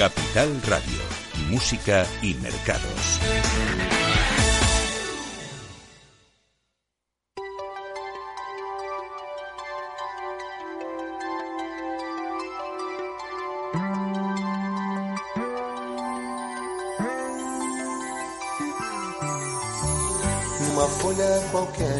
Capital Radio, Música y Mercados. Numa folha qualquer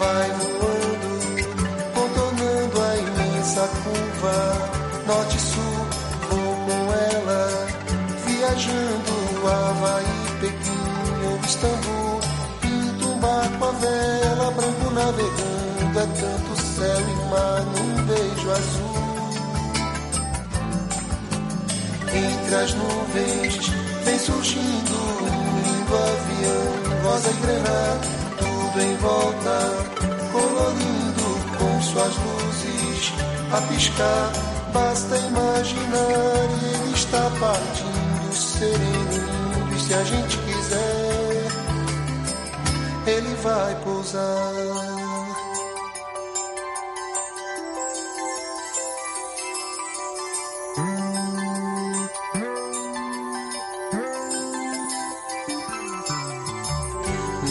Vai voando, contornando a imensa curva, norte e sul, vou com ela, viajando Havaí, Pequim ou Istambul, pinto um barco a vela, branco navegando, é tanto céu e mar num beijo azul. Entre as nuvens vem surgindo um lindo avião, rosa e em volta, colorindo com suas luzes a piscar. Basta imaginar e ele está partindo, sereno, lindo, e se a gente quiser, ele vai pousar.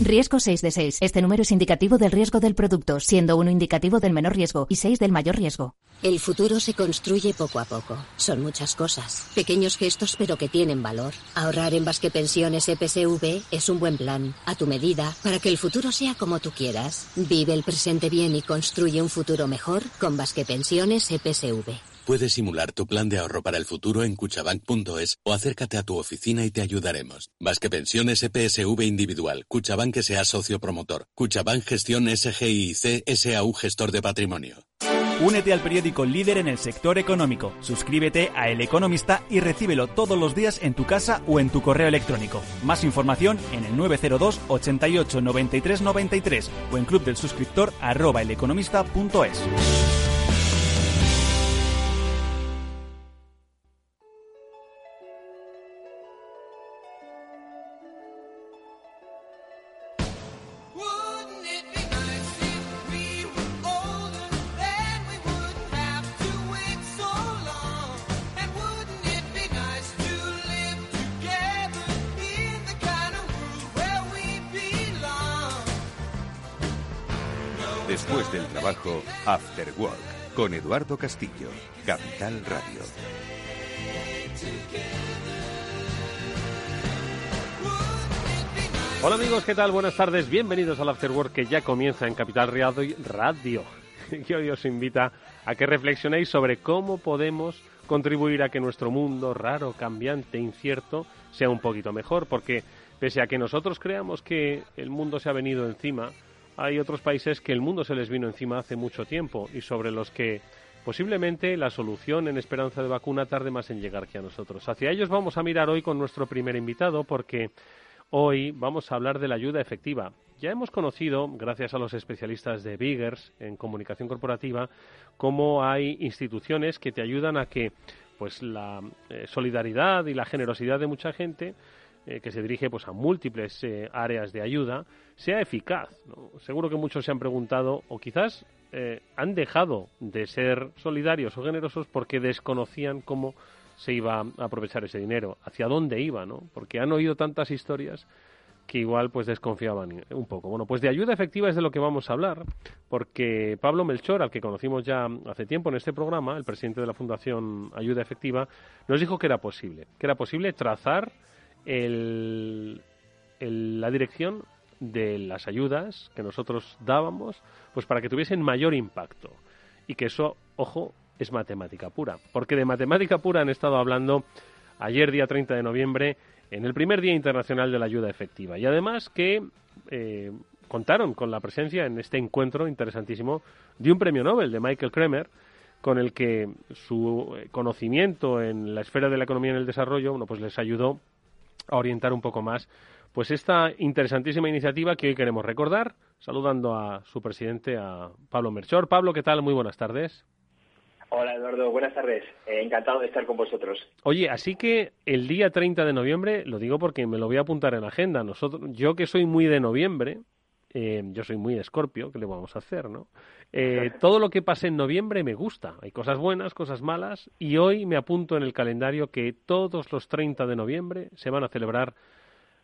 Riesgo 6 de 6. Este número es indicativo del riesgo del producto, siendo uno indicativo del menor riesgo y 6 del mayor riesgo. El futuro se construye poco a poco. Son muchas cosas. Pequeños gestos pero que tienen valor. Ahorrar en Basque Pensiones EPSV es un buen plan, a tu medida, para que el futuro sea como tú quieras. Vive el presente bien y construye un futuro mejor con Basque Pensiones EPSV. Puedes simular tu plan de ahorro para el futuro en cuchabank.es o acércate a tu oficina y te ayudaremos. Vasque Pensiones EPSV Individual, Cuchabank sea socio promotor, Cuchabank Gestión SGIC SAU Gestor de Patrimonio. Únete al periódico líder en el sector económico. Suscríbete a El Economista y recíbelo todos los días en tu casa o en tu correo electrónico. Más información en el 902 88 93 93 o en club del suscriptor arroba. Después del trabajo, After Work, con Eduardo Castillo, Capital Radio. Hola amigos, ¿qué tal? Buenas tardes, bienvenidos al After Work que ya comienza en Capital Radio. Que hoy os invita a que reflexionéis sobre cómo podemos contribuir a que nuestro mundo raro, cambiante, incierto, sea un poquito mejor, porque pese a que nosotros creamos que el mundo se ha venido encima, hay otros países que el mundo se les vino encima hace mucho tiempo y sobre los que posiblemente la solución en esperanza de vacuna tarde más en llegar que a nosotros. Hacia ellos vamos a mirar hoy con nuestro primer invitado porque hoy vamos a hablar de la ayuda efectiva. Ya hemos conocido, gracias a los especialistas de Biggers en comunicación corporativa, cómo hay instituciones que te ayudan a que pues la eh, solidaridad y la generosidad de mucha gente eh, que se dirige pues a múltiples eh, áreas de ayuda sea eficaz. Seguro que muchos se han preguntado o quizás eh, han dejado de ser solidarios o generosos porque desconocían cómo se iba a aprovechar ese dinero, hacia dónde iba, ¿no? Porque han oído tantas historias que igual pues desconfiaban un poco. Bueno, pues de ayuda efectiva es de lo que vamos a hablar, porque Pablo Melchor, al que conocimos ya hace tiempo en este programa, el presidente de la Fundación Ayuda Efectiva, nos dijo que era posible, que era posible trazar el, la dirección de las ayudas que nosotros dábamos, pues para que tuviesen mayor impacto. Y que eso, ojo, es matemática pura. Porque de matemática pura han estado hablando ayer, día 30 de noviembre, en el primer Día Internacional de la Ayuda Efectiva. Y además que eh, contaron con la presencia en este encuentro interesantísimo de un premio Nobel de Michael Kremer, con el que su conocimiento en la esfera de la economía y el desarrollo, bueno, pues les ayudó a orientar un poco más pues esta interesantísima iniciativa que hoy queremos recordar, saludando a su presidente, a Pablo Merchor. Pablo, ¿qué tal? Muy buenas tardes. Hola Eduardo, buenas tardes. Eh, encantado de estar con vosotros. Oye, así que el día 30 de noviembre, lo digo porque me lo voy a apuntar en la agenda. Nosotros, yo que soy muy de noviembre, eh, yo soy muy Escorpio, ¿qué le vamos a hacer, no? Eh, todo lo que pase en noviembre me gusta. Hay cosas buenas, cosas malas, y hoy me apunto en el calendario que todos los 30 de noviembre se van a celebrar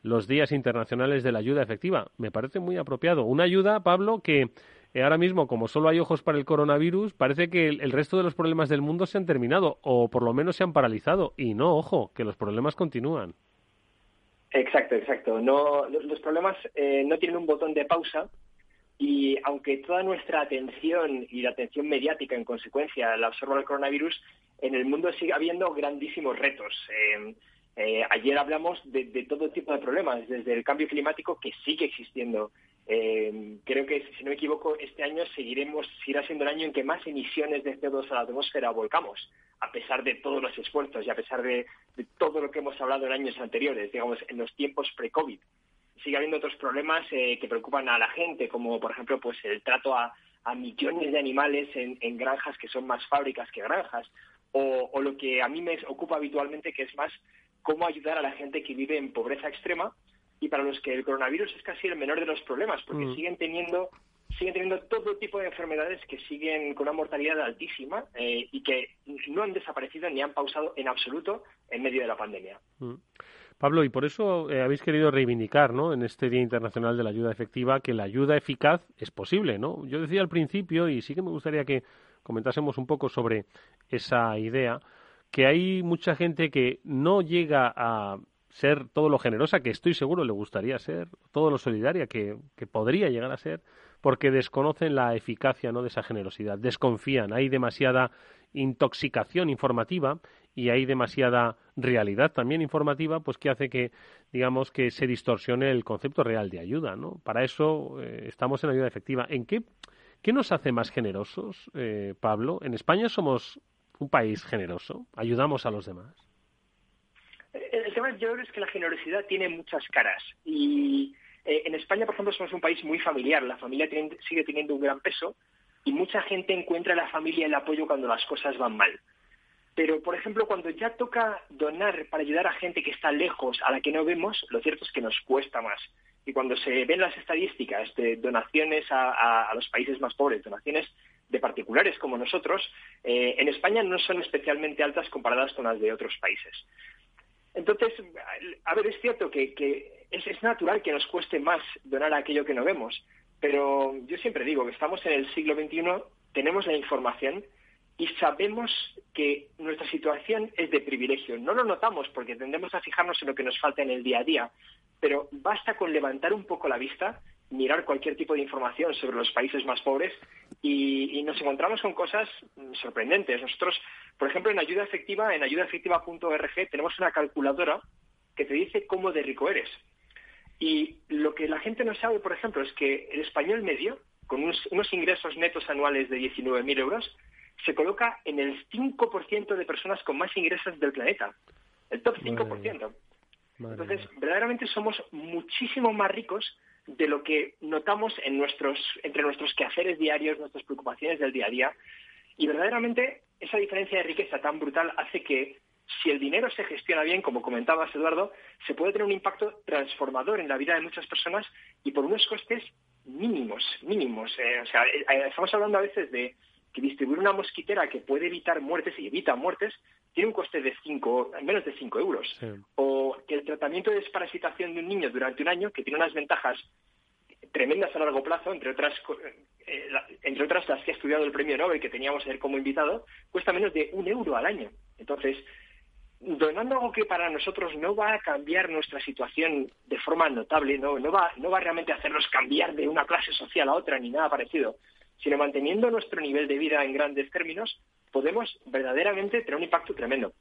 los días internacionales de la ayuda efectiva. Me parece muy apropiado. Una ayuda, Pablo, que eh, ahora mismo, como solo hay ojos para el coronavirus, parece que el, resto de los problemas del mundo se han terminado, o por lo menos se han paralizado. Y no, ojo, que los problemas continúan. Exacto, exacto. No, los problemas eh, no tienen un botón de pausa y aunque toda nuestra atención y la atención mediática en consecuencia la absorba el coronavirus, en el mundo sigue habiendo grandísimos retos. Eh, eh, ayer hablamos de, todo tipo de problemas, desde el cambio climático que sigue existiendo. Eh, creo que, si no me equivoco, este año seguiremos, seguirá siendo el año en que más emisiones de CO2 a la atmósfera volcamos, a pesar de todos los esfuerzos y a pesar de, todo lo que hemos hablado en años anteriores, digamos, en los tiempos pre-COVID. Sigue habiendo otros problemas eh, que preocupan a la gente, como por ejemplo pues el trato a, millones de animales en, granjas que son más fábricas que granjas, o, lo que a mí me ocupa habitualmente, que es más cómo ayudar a la gente que vive en pobreza extrema y para los que el coronavirus es casi el menor de los problemas, porque mm. siguen teniendo siguen teniendo todo tipo de enfermedades que siguen con una mortalidad altísima eh, y que no han desaparecido ni han pausado en absoluto en medio de la pandemia. Mm. Pablo, y por eso eh, habéis querido reivindicar, ¿no? En este Día Internacional de la Ayuda Efectiva, que la ayuda eficaz es posible, ¿no? Yo decía al principio, y sí que me gustaría que comentásemos un poco sobre esa idea, que hay mucha gente que no llega a ser todo lo generosa que estoy seguro le gustaría ser, todo lo solidaria que, que podría llegar a ser, porque desconocen la eficacia ¿no? de esa generosidad, desconfían, hay demasiada intoxicación informativa y hay demasiada realidad también informativa, pues que hace que, digamos, que se distorsione el concepto real de ayuda, ¿no? Para eso eh, estamos en ayuda efectiva. ¿En qué, qué nos hace más generosos, eh, Pablo? En España somos un país generoso, ayudamos a los demás. Tema yo creo es que la generosidad tiene muchas caras y eh, en España, por ejemplo, somos un país muy familiar. La familia sigue teniendo un gran peso y mucha gente encuentra en la familia el apoyo cuando las cosas van mal. Pero, por ejemplo, cuando ya toca donar para ayudar a gente que está lejos, a la que no vemos, lo cierto es que nos cuesta más. Y cuando se ven las estadísticas de donaciones a, los países más pobres, donaciones de particulares como nosotros, eh, en España no son especialmente altas comparadas con las de otros países. Entonces, a ver, es cierto que, es, natural que nos cueste más donar aquello que no vemos, pero yo siempre digo que estamos en el siglo XXI, tenemos la información y sabemos que nuestra situación es de privilegio. No lo notamos porque tendemos a fijarnos en lo que nos falta en el día a día, pero basta con levantar un poco la vista, mirar cualquier tipo de información sobre los países más pobres y, nos encontramos con cosas sorprendentes. Nosotros, por ejemplo, en ayuda efectiva, en ayudaefectiva.org, tenemos una calculadora que te dice cómo de rico eres. Y lo que la gente no sabe, por ejemplo, es que el español medio, con unos, ingresos netos anuales de 19.000 euros, se coloca en el 5% de personas con más ingresos del planeta. El top 5%. Entonces, verdaderamente somos muchísimo más ricos de lo que notamos en nuestros, entre nuestros quehaceres diarios, nuestras preocupaciones del día a día. Y verdaderamente esa diferencia de riqueza tan brutal hace que si el dinero se gestiona bien, como comentabas, Eduardo, se puede tener un impacto transformador en la vida de muchas personas y por unos costes mínimos, mínimos. Eh, o sea, eh, estamos hablando a veces de que distribuir una mosquitera que puede evitar muertes y evita muertes tiene un coste de cinco, menos de 5 euros. O que el tratamiento de desparasitación de un niño durante un año, que tiene unas ventajas tremendas a largo plazo, entre otras, eh, entre otras las que ha estudiado el premio Nobel que teníamos ayer como invitado, cuesta menos de un euro al año. Entonces, donando algo que para nosotros no va a cambiar nuestra situación de forma notable, no, va, no va realmente hacernos cambiar de una clase social a otra ni nada parecido, sino manteniendo nuestro nivel de vida en grandes términos, podemos verdaderamente tener un impacto tremendo.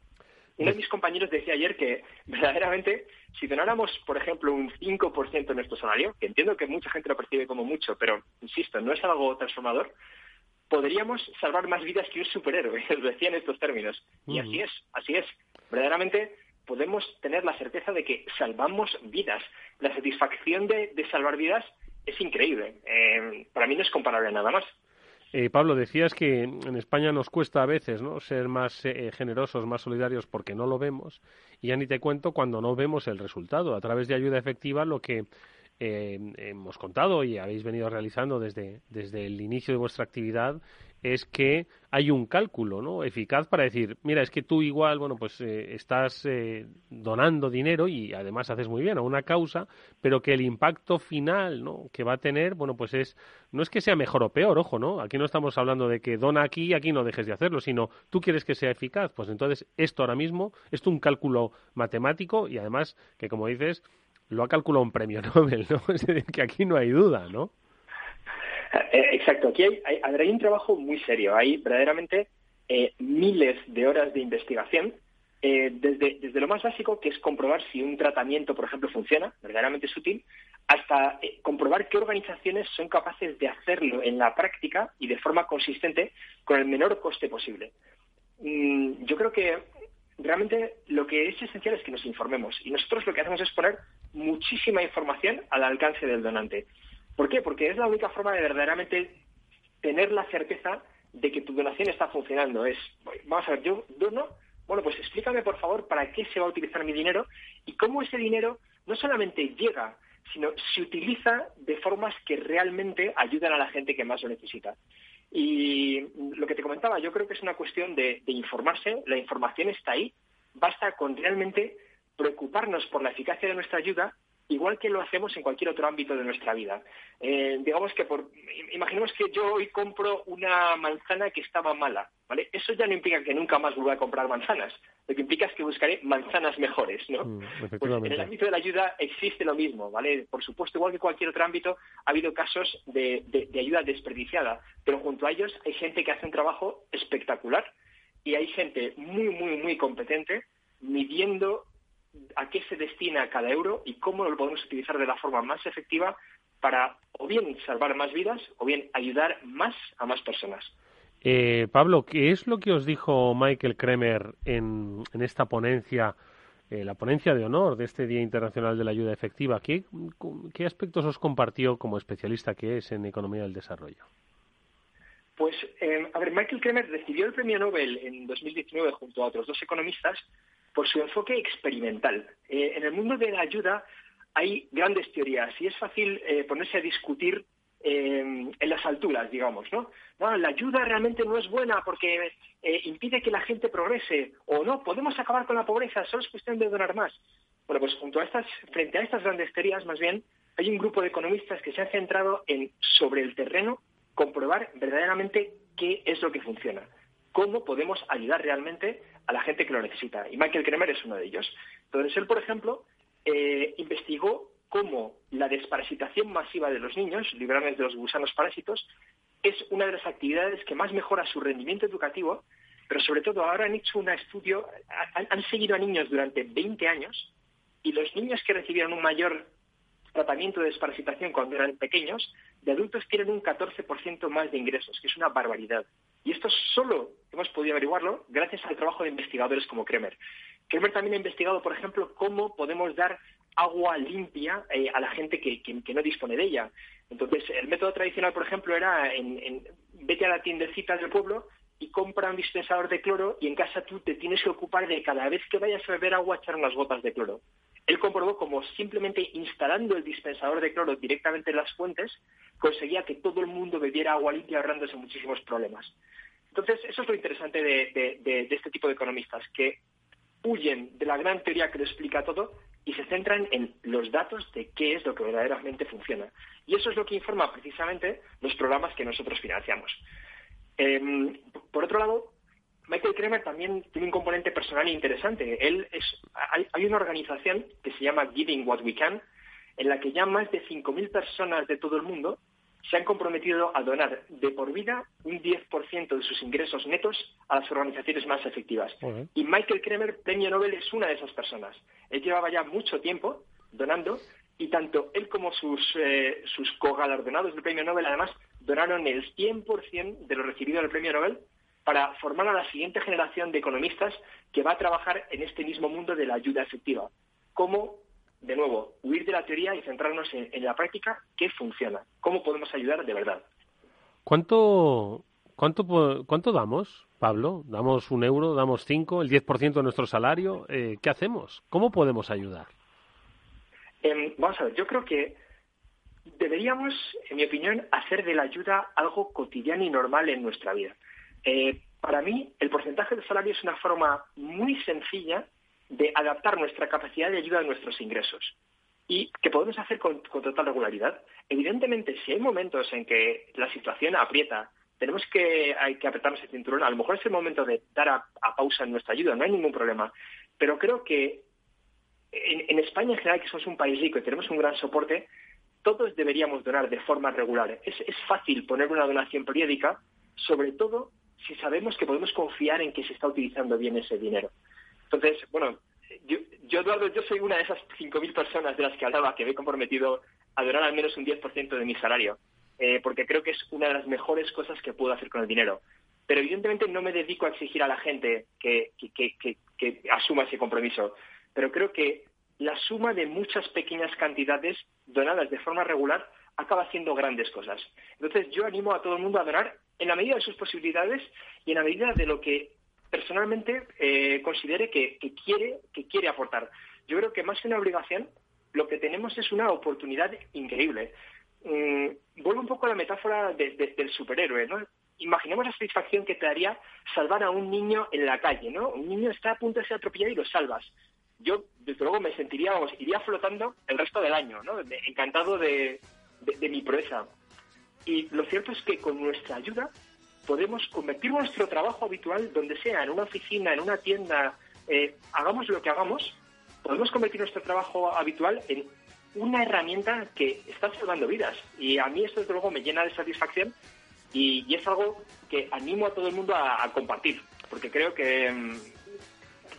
Uno de mis compañeros decía ayer que verdaderamente si donáramos, por ejemplo, un 5% de nuestro salario, que entiendo que mucha gente lo percibe como mucho, pero insisto, no es algo transformador, podríamos salvar más vidas que un superhéroe, lo decía en estos términos. Y así es, así es. Verdaderamente podemos tener la certeza de que salvamos vidas. La satisfacción de, salvar vidas es increíble. Eh, para mí no es comparable a nada más. Eh, Pablo, decías que en España nos cuesta a veces ¿no? ser más eh, generosos, más solidarios porque no lo vemos. Y ya ni te cuento cuando no vemos el resultado. A través de ayuda efectiva, lo que eh, hemos contado y habéis venido realizando desde, desde el inicio de vuestra actividad es que hay un cálculo ¿no? eficaz para decir, mira, es que tú igual, bueno, pues eh, estás eh, donando dinero y además haces muy bien a una causa, pero que el impacto final ¿no? que va a tener, bueno, pues es, no es que sea mejor o peor, ojo, ¿no? Aquí no estamos hablando de que dona aquí y aquí no dejes de hacerlo, sino tú quieres que sea eficaz, pues entonces esto ahora mismo, es un cálculo matemático y además que, como dices, lo ha calculado un premio Nobel, ¿no? Es decir, que aquí no hay duda, ¿no? Eh, exacto, aquí hay, hay, un trabajo muy serio, hay verdaderamente eh, miles de horas de investigación, eh, desde, desde lo más básico, que es comprobar si un tratamiento, por ejemplo, funciona, verdaderamente es útil, hasta comprobar qué organizaciones son capaces de hacerlo en la práctica y de forma consistente con el menor coste posible. Mm, yo creo que realmente lo que es esencial es que nos informemos y nosotros lo que hacemos es poner muchísima información al alcance del donante. ¿Por qué? Porque es la única forma de verdaderamente tener la certeza de que tu donación está funcionando. Es, vamos a ver, yo dono, bueno, pues explícame por favor para qué se va a utilizar mi dinero y cómo ese dinero no solamente llega, sino se utiliza de formas que realmente ayudan a la gente que más lo necesita. Y lo que te comentaba, yo creo que es una cuestión de, informarse, la información está ahí, basta con realmente preocuparnos por la eficacia de nuestra ayuda igual que lo hacemos en cualquier otro ámbito de nuestra vida. Eh, digamos que por, imaginemos que yo hoy compro una manzana que estaba mala, ¿vale? Eso ya no implica que nunca más vuelva a comprar manzanas. Lo que implica es que buscaré manzanas mejores, ¿no? Mm, pues en el ámbito de la ayuda existe lo mismo, ¿vale? Por supuesto, igual que cualquier otro ámbito, ha habido casos de, de ayuda desperdiciada, pero junto a ellos hay gente que hace un trabajo espectacular y hay gente muy, muy, muy competente midiendo a qué se destina cada euro y cómo lo podemos utilizar de la forma más efectiva para o bien salvar más vidas o bien ayudar más a más personas. Eh, Pablo, ¿qué es lo que os dijo Michael Kremer en, en esta ponencia, eh, la ponencia de honor de este Día Internacional de la Ayuda Efectiva? ¿Qué, ¿Qué aspectos os compartió como especialista que es en economía del desarrollo? Pues, eh, a ver, Michael Kremer recibió el premio Nobel en 2019 junto a otros dos economistas por su enfoque experimental. Eh, en el mundo de la ayuda hay grandes teorías y es fácil eh, ponerse a discutir eh, en las alturas, digamos, ¿no? La ayuda realmente no es buena porque impide que la gente progrese o no, podemos acabar con la pobreza, solo es cuestión de donar más. Bueno, pues junto a estas, frente a estas grandes teorías, más bien, hay un grupo de economistas que se han centrado en, sobre el terreno, comprobar verdaderamente qué es lo que funciona cómo podemos ayudar realmente a la gente que lo necesita. Y Michael Kremer es uno de ellos. Entonces, él, por ejemplo, eh, investigó cómo la desparasitación masiva de los niños, librarles de los gusanos parásitos, es una de las actividades que más mejora su rendimiento educativo, pero sobre todo ahora han hecho un estudio, han, han seguido a niños durante 20 años y los niños que recibieron un mayor tratamiento de desparasitación cuando eran pequeños, de adultos tienen un 14% más de ingresos, que es una barbaridad. Y esto solo hemos podido averiguarlo gracias al trabajo de investigadores como Kremer. Kremer también ha investigado, por ejemplo, cómo podemos dar agua limpia eh, a la gente que, no dispone de ella. Entonces, el método tradicional, por ejemplo, era en, vete a la tiendecita del pueblo y compra un dispensador de cloro y en casa tú te tienes que ocupar de cada vez que vayas a beber agua echar unas gotas de cloro. Él comprobó como simplemente instalando el dispensador de cloro directamente en las fuentes conseguía que todo el mundo bebiera agua limpia ahorrándose muchísimos problemas. Entonces, eso es lo interesante de, este tipo de economistas, que huyen de la gran teoría que lo explica todo y se centran en los datos de qué es lo que verdaderamente funciona. Y eso es lo que informa precisamente los programas que nosotros financiamos. Em, por otro lado, Michael Kremer también tiene un componente personal interesante. Él es, hay, hay, una organización que se llama Giving What We Can, en la que ya más de 5.000 personas de todo el mundo se han comprometido a donar de por vida un 10% de sus ingresos netos a las organizaciones más efectivas. Y Michael Kremer, premio Nobel, es una de esas personas. Él llevaba ya mucho tiempo donando y tanto él como sus, eh, sus cogalardonados del premio Nobel, además, donaron el 100% de lo recibido del premio Nobel para formar a la siguiente generación de economistas que va a trabajar en este mismo mundo de la ayuda efectiva. Cómo de nuevo, huir de la teoría y centrarnos en, la práctica que funciona. ¿Cómo podemos ayudar de verdad? ¿Cuánto, cuánto, cuánto damos, Pablo? ¿Damos un euro, damos cinco, el 10% de nuestro salario? Eh, ¿Qué hacemos? ¿Cómo podemos ayudar? Em, vamos a ver, yo creo que deberíamos, en mi opinión, hacer de la ayuda algo cotidiano y normal en nuestra vida. Eh, para mí, el porcentaje de salario es una forma muy sencilla de adaptar nuestra capacidad de ayuda a nuestros ingresos y que podemos hacer con, total regularidad. Evidentemente, si hay momentos en que la situación aprieta, tenemos que, hay que apretarnos el cinturón, a lo mejor es el momento de dar a, pausa en nuestra ayuda, no hay ningún problema. Pero creo que en, España en general, que somos un país rico y tenemos un gran soporte, todos deberíamos donar de forma regular. Es, es fácil poner una donación periódica, sobre todo si sabemos que podemos confiar en que se está utilizando bien ese dinero. Entonces, bueno, yo, Eduardo, yo soy una de esas 5.000 personas de las que hablaba que me he comprometido a donar al menos un 10% de mi salario, eh, porque creo que es una de las mejores cosas que puedo hacer con el dinero. Pero evidentemente no me dedico a exigir a la gente que asuma ese compromiso, pero creo que la suma de muchas pequeñas cantidades donadas de forma regular acaba haciendo grandes cosas. Entonces yo animo a todo el mundo a donar en la medida de sus posibilidades y en la medida de lo que personalmente eh, considere que, quiere, que quiere aportar. Yo creo que más que una obligación, lo que tenemos es una oportunidad increíble. Mm, vuelvo un poco a la metáfora del superhéroe, ¿no? Imaginemos la satisfacción que te daría salvar a un niño en la calle, ¿no? Un niño está a punto de ser atropellado y lo salvas. Yo, desde luego, me sentiría, vamos, iría flotando el resto del año, ¿no? encantado de mi proeza. Y lo cierto es que con nuestra ayuda podemos convertir nuestro trabajo habitual, donde sea, en una oficina, en una tienda, eh, hagamos lo que hagamos, podemos convertir nuestro trabajo habitual en una herramienta que está salvando vidas. Y a mí esto, desde luego, me llena de satisfacción y, es algo que animo a todo el mundo a, compartir. porque creo que, mm,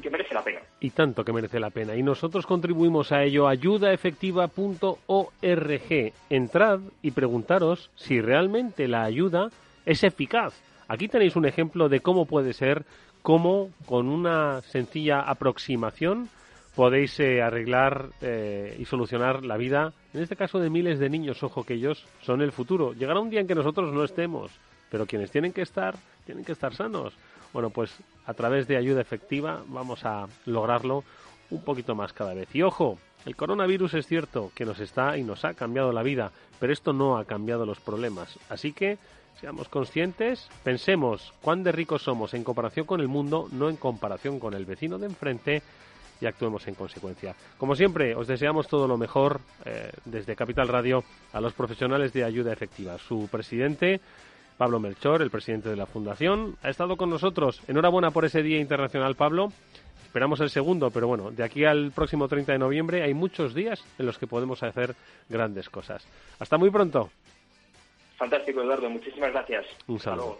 que merece la pena. Y tanto que merece la pena. Y nosotros contribuimos a ello ayudaefectiva.org. Entrad y preguntaros si realmente la ayuda es eficaz. Aquí tenéis un ejemplo de cómo puede ser, cómo con una sencilla aproximación podéis eh, arreglar eh, y solucionar la vida, en este caso de miles de niños, ojo que ellos son el futuro. Llegará un día en que nosotros no estemos, pero quienes tienen que estar, tienen que estar sanos. Bueno, pues a través de ayuda efectiva vamos a lograrlo un poquito más cada vez. Y ojo, el coronavirus es cierto que nos está y nos ha cambiado la vida, pero esto no ha cambiado los problemas. Así que seamos conscientes, pensemos cuán de ricos somos en comparación con el mundo, no en comparación con el vecino de enfrente y actuemos en consecuencia. Como siempre, os deseamos todo lo mejor eh, desde Capital Radio a los profesionales de ayuda efectiva. Su presidente, Pablo Melchor, el presidente de la Fundación, ha estado con nosotros. Enhorabuena por ese Día Internacional, Pablo. Esperamos el segundo, pero bueno, de aquí al próximo 30 de noviembre hay muchos días en los que podemos hacer grandes cosas. Hasta muy pronto. Fantástico, Eduardo. Muchísimas gracias. Un saludo.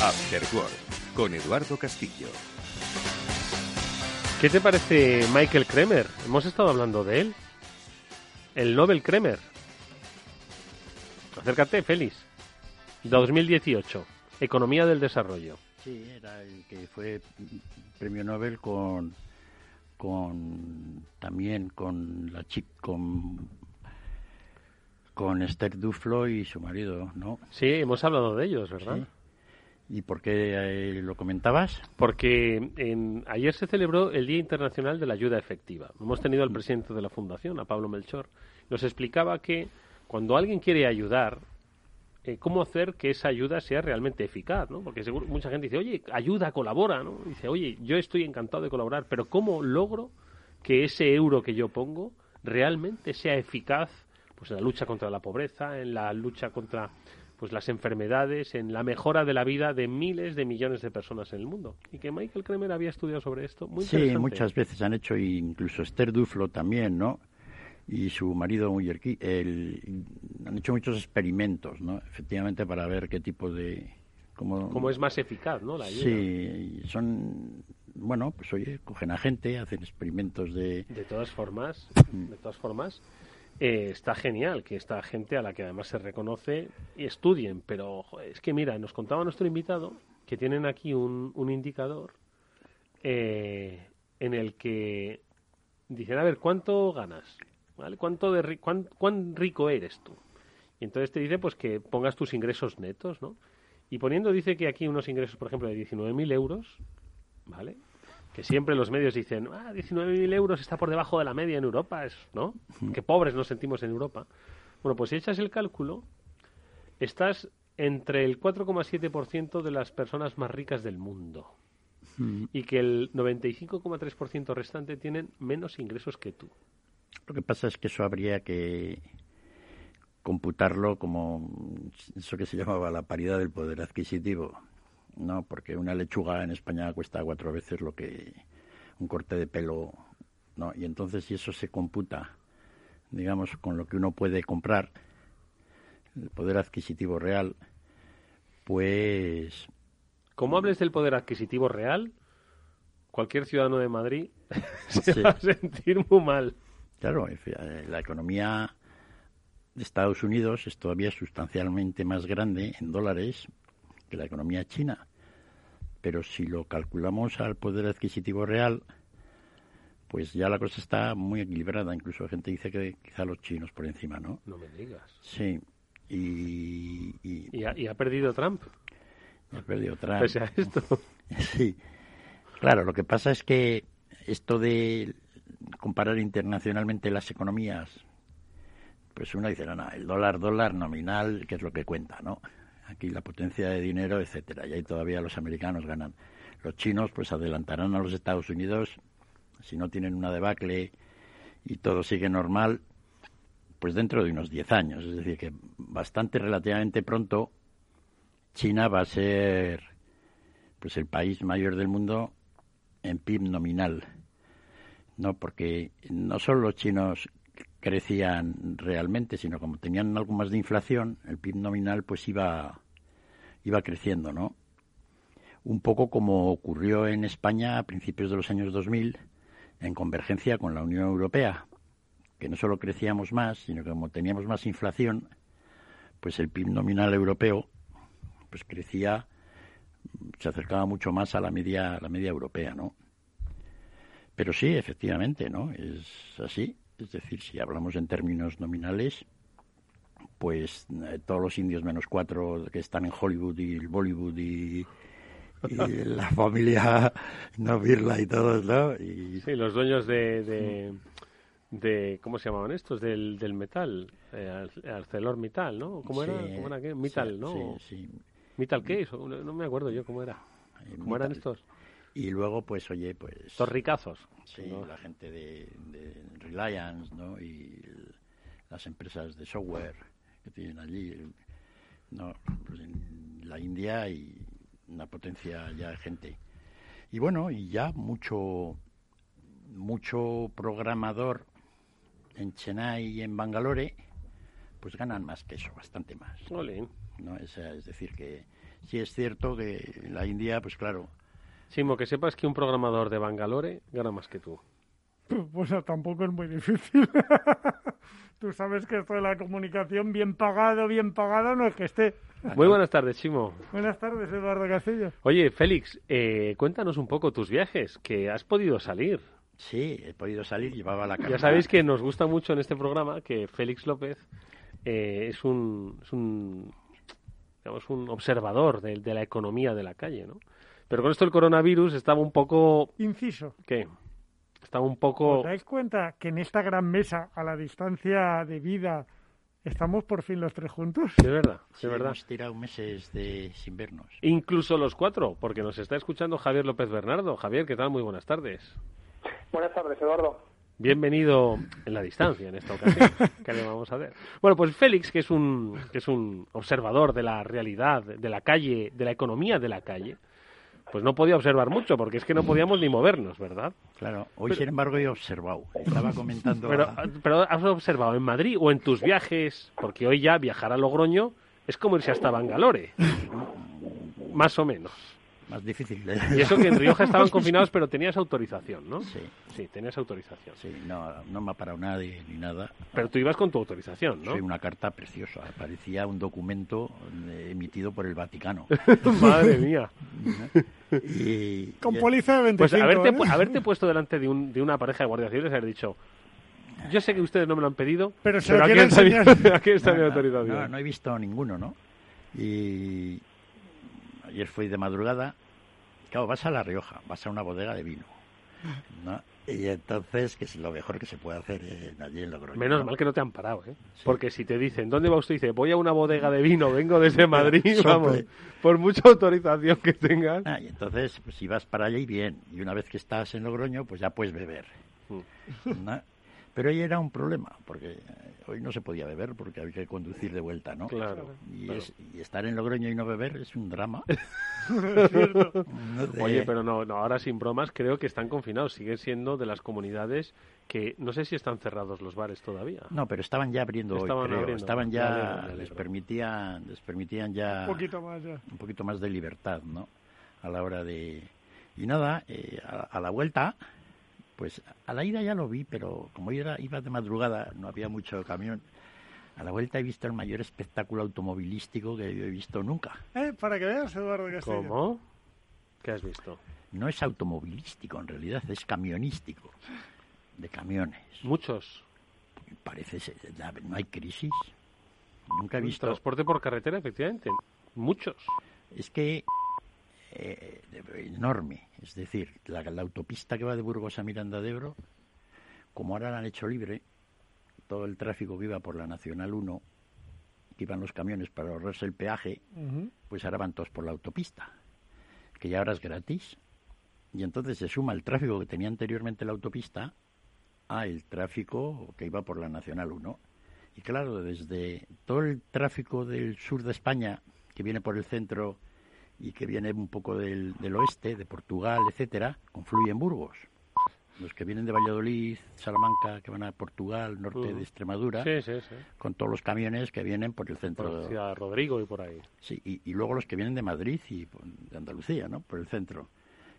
After Work, con Eduardo Castillo. ¿Qué te parece Michael Kremer? Hemos estado hablando de él. El Nobel Kremer. Acércate, Félix. 2018. Economía del desarrollo. Sí, era el que fue premio Nobel con con también con la chica con con Esther Duflo y su marido, ¿no? Sí, hemos hablado de ellos, ¿verdad? Sí. ¿Y por qué eh, lo comentabas? Porque en, ayer se celebró el Día Internacional de la Ayuda Efectiva. Hemos tenido al presidente de la Fundación, a Pablo Melchor. Nos explicaba que cuando alguien quiere ayudar, eh, cómo hacer que esa ayuda sea realmente eficaz, ¿no? Porque seguro, mucha gente dice, oye, ayuda, colabora, ¿no? Dice, oye, yo estoy encantado de colaborar, pero ¿cómo logro que ese euro que yo pongo realmente sea eficaz pues en la lucha contra la pobreza, en la lucha contra pues las enfermedades, en la mejora de la vida de miles de millones de personas en el mundo. Y que Michael Kremer había estudiado sobre esto. Muy sí, muchas veces han hecho, incluso Esther Duflo también, ¿no? Y su marido el, han hecho muchos experimentos, ¿no? Efectivamente, para ver qué tipo de... Cómo, cómo es más eficaz, ¿no? La ayuda. Sí, son... Bueno, pues oye, cogen a gente, hacen experimentos de... De todas formas, de todas formas, eh, está genial que esta gente a la que además se reconoce estudien, pero es que mira, nos contaba nuestro invitado que tienen aquí un, un indicador eh, en el que dicen, a ver, ¿cuánto ganas? ¿Vale? ¿Cuánto de, cuán, ¿Cuán rico eres tú? Y entonces te dice pues que pongas tus ingresos netos, ¿no? Y poniendo, dice que aquí unos ingresos, por ejemplo, de 19.000 euros, ¿vale? Que siempre los medios dicen, ah, 19.000 euros está por debajo de la media en Europa, es, ¿no? Qué pobres nos sentimos en Europa. Bueno, pues si echas el cálculo, estás entre el 4,7% de las personas más ricas del mundo y que el 95,3% restante tienen menos ingresos que tú. Lo que pasa es que eso habría que computarlo como eso que se llamaba la paridad del poder adquisitivo. ¿No? Porque una lechuga en España cuesta cuatro veces lo que un corte de pelo, ¿no? Y entonces si eso se computa, digamos, con lo que uno puede comprar, el poder adquisitivo real, pues... Como hables del poder adquisitivo real, cualquier ciudadano de Madrid se va a sentir muy mal. Claro, eh, la economía de Estados Unidos es todavía sustancialmente más grande en dólares que la economía china. Pero si lo calculamos al poder adquisitivo real, pues ya la cosa está muy equilibrada. Incluso la gente dice que quizá los chinos por encima, ¿no? No me digas. Sí. Y, y, ha, perdido Trump. ha perdido Trump. Pese a esto. Sí. Claro, lo que pasa es que esto de comparar internacionalmente las economías, pues uno dice, no, no, el dólar, dólar nominal, que es lo que cuenta, ¿no? Aquí la potencia de dinero, etcétera. Y ahí todavía los americanos ganan. Los chinos pues adelantarán a los Estados Unidos si no tienen una debacle y todo sigue normal, pues dentro de unos 10 años. Es decir, que bastante relativamente pronto China va a ser pues el país mayor del mundo en PIB nominal. No, porque no solo los chinos crecían realmente, sino como tenían algo más de inflación, el PIB nominal pues iba, iba creciendo, ¿no? Un poco como ocurrió en España a principios de los años 2000, en convergencia con la Unión Europea, que no solo crecíamos más, sino que como teníamos más inflación, pues el PIB nominal europeo pues crecía, se acercaba mucho más a la media, a la media europea, ¿no? Pero sí, efectivamente, ¿no? Es así. Es decir, si hablamos en términos nominales, pues eh, todos los indios menos cuatro que están en Hollywood y Bollywood y, la familia Novirla y todos, ¿no? Y... Sí, los dueños de, de, ¿cómo se llamaban estos? Del, del metal, eh, ArcelorMittal, ¿no? ¿Cómo era? ¿Cómo era qué? Mittal, ¿no? Sí, sí. ¿Mittal qué? No, no me acuerdo yo cómo era. Eh, ¿Cómo eran estos? Y luego, pues, oye, pues... Estos ricazos. Sí, la gente de, de, Reliance, ¿no? Y las empresas de software que tienen allí, ¿no? Pues en la India y una potencia ya de gente. Y bueno, y ya mucho, mucho programador en Chennai y en Bangalore, pues ganan más que eso, bastante más. ¿no? Es, es decir, que sí es cierto que la India, pues claro, Simo, que sepas que un programador de Bangalore gana más que tú. Pues tampoco es muy difícil. tú sabes que esto de la comunicación, bien pagado, bien pagado, no es que esté. Muy buenas tardes, Chimo. Buenas tardes, Eduardo Castillo. Oye, Félix, eh, cuéntanos un poco tus viajes, que has podido salir. Sí, he podido salir, llevaba la Ya sabéis que nos gusta mucho en este programa que Félix López eh, es un, es un, digamos, un observador de, de la economía de la calle, ¿no? Pero con esto el coronavirus estaba un poco... Inciso. ¿Qué? Estaba un poco... ¿Os dais cuenta que en esta gran mesa, a la distancia de vida, estamos por fin los tres juntos? Sí, es verdad, sí, es verdad. Hemos tirado meses de sin vernos. Incluso los cuatro, porque nos está escuchando Javier López Bernardo. Javier, ¿qué tal? Muy buenas tardes. Buenas tardes, Eduardo. Bienvenido en la distancia en esta ocasión. ¿Qué le vamos a ver? Bueno, pues Félix, que es un que es un observador de la realidad, de la calle, de la economía de la calle, pues no podía observar mucho, porque es que no podíamos ni movernos, ¿verdad? Claro, hoy sin embargo he observado, estaba comentando... Pero, pero has observado en Madrid o en tus viajes, porque hoy ya viajar a Logroño es como irse hasta Bangalore, más o menos. Más difícil. Y eso que en Rioja estaban confinados, pero tenías autorización, ¿no? Sí. Sí, tenías autorización. Sí, no, no me ha parado nadie ni nada. Pero tú ibas con tu autorización, ¿no? Sí, una carta preciosa. Parecía un documento eh, emitido por el Vaticano. Madre mía. y, Con póliza de 25, Pues haberte, ¿eh? haberte puesto delante de, un, de una pareja de guardias civiles y haber dicho, yo sé que ustedes no me lo han pedido, Pero se lo aquí está, mi, enseñar". aquí está mi no, no, autorización. No, no he visto ninguno, ¿no? Y ayer fui de madrugada. Claro, vas a La Rioja, vas a una bodega de vino. ¿no? Y entonces, que es lo mejor que se puede hacer en- allí en Logroño. Menos ¿no? mal que no te han parado, ¿eh? Porque si te dicen, ¿dónde va usted? Dice, voy a una bodega de vino, vengo desde Madrid, vamos, por mucha autorización que tengas. Ah, y entonces, pues, si vas para allá y bien, y una vez que estás en Logroño, pues ya puedes beber. Mm. ¿no? Pero hoy era un problema, porque eh, hoy no se podía beber porque había que conducir de vuelta, ¿no? Claro. Y, claro. es- y estar en Logroño y no beber es un drama. Es cierto. No de- Oye, pero no, no, ahora sin bromas, creo que están confinados. Siguen siendo de las comunidades que no sé si están cerrados los bares todavía. No, pero estaban ya abriendo Estaban hoy, creo. abriendo. Estaban ya, les permitían, les permitían ya Un poquito más ya. un poquito más de libertad, ¿no? A la hora de... Y nada, eh, a, a la vuelta, pues a la ida ya lo vi, pero como yo era, iba de madrugada, no había mucho camión. A la vuelta he visto el mayor espectáculo automovilístico que yo he visto nunca. ¿Eh? Para que veas, Eduardo Castillo. ¿Cómo? ¿Qué has visto? No es automovilístico, en realidad es camionístico, de camiones. Muchos. Parece ser, no hay crisis. Nunca he visto... Transporte por carretera, efectivamente. Muchos. Es que eh, enorme. Es decir, la, la autopista que va de Burgos a Miranda de Ebro, como ahora la han hecho libre, todo el tráfico que iba por la Nacional 1, que iban los camiones para ahorrarse el peaje, pues ahora van todos por la autopista, que ya ahora es gratis. Y entonces se suma el tráfico que tenía anteriormente la autopista a el tráfico que iba por la Nacional 1. Y claro, desde todo el tráfico del sur de España, que viene por el centro y que viene un poco del, del oeste, de Portugal, etcétera, confluye en Burgos. los que vienen de Valladolid, Salamanca, que van a Portugal, norte Mm. de Extremadura, Sí, sí, sí. con todos los camiones que vienen por el centro. Por Ciudad Rodrigo y por ahí. Sí, y, y luego los que vienen de Madrid y de Andalucía, ¿no? Por el centro.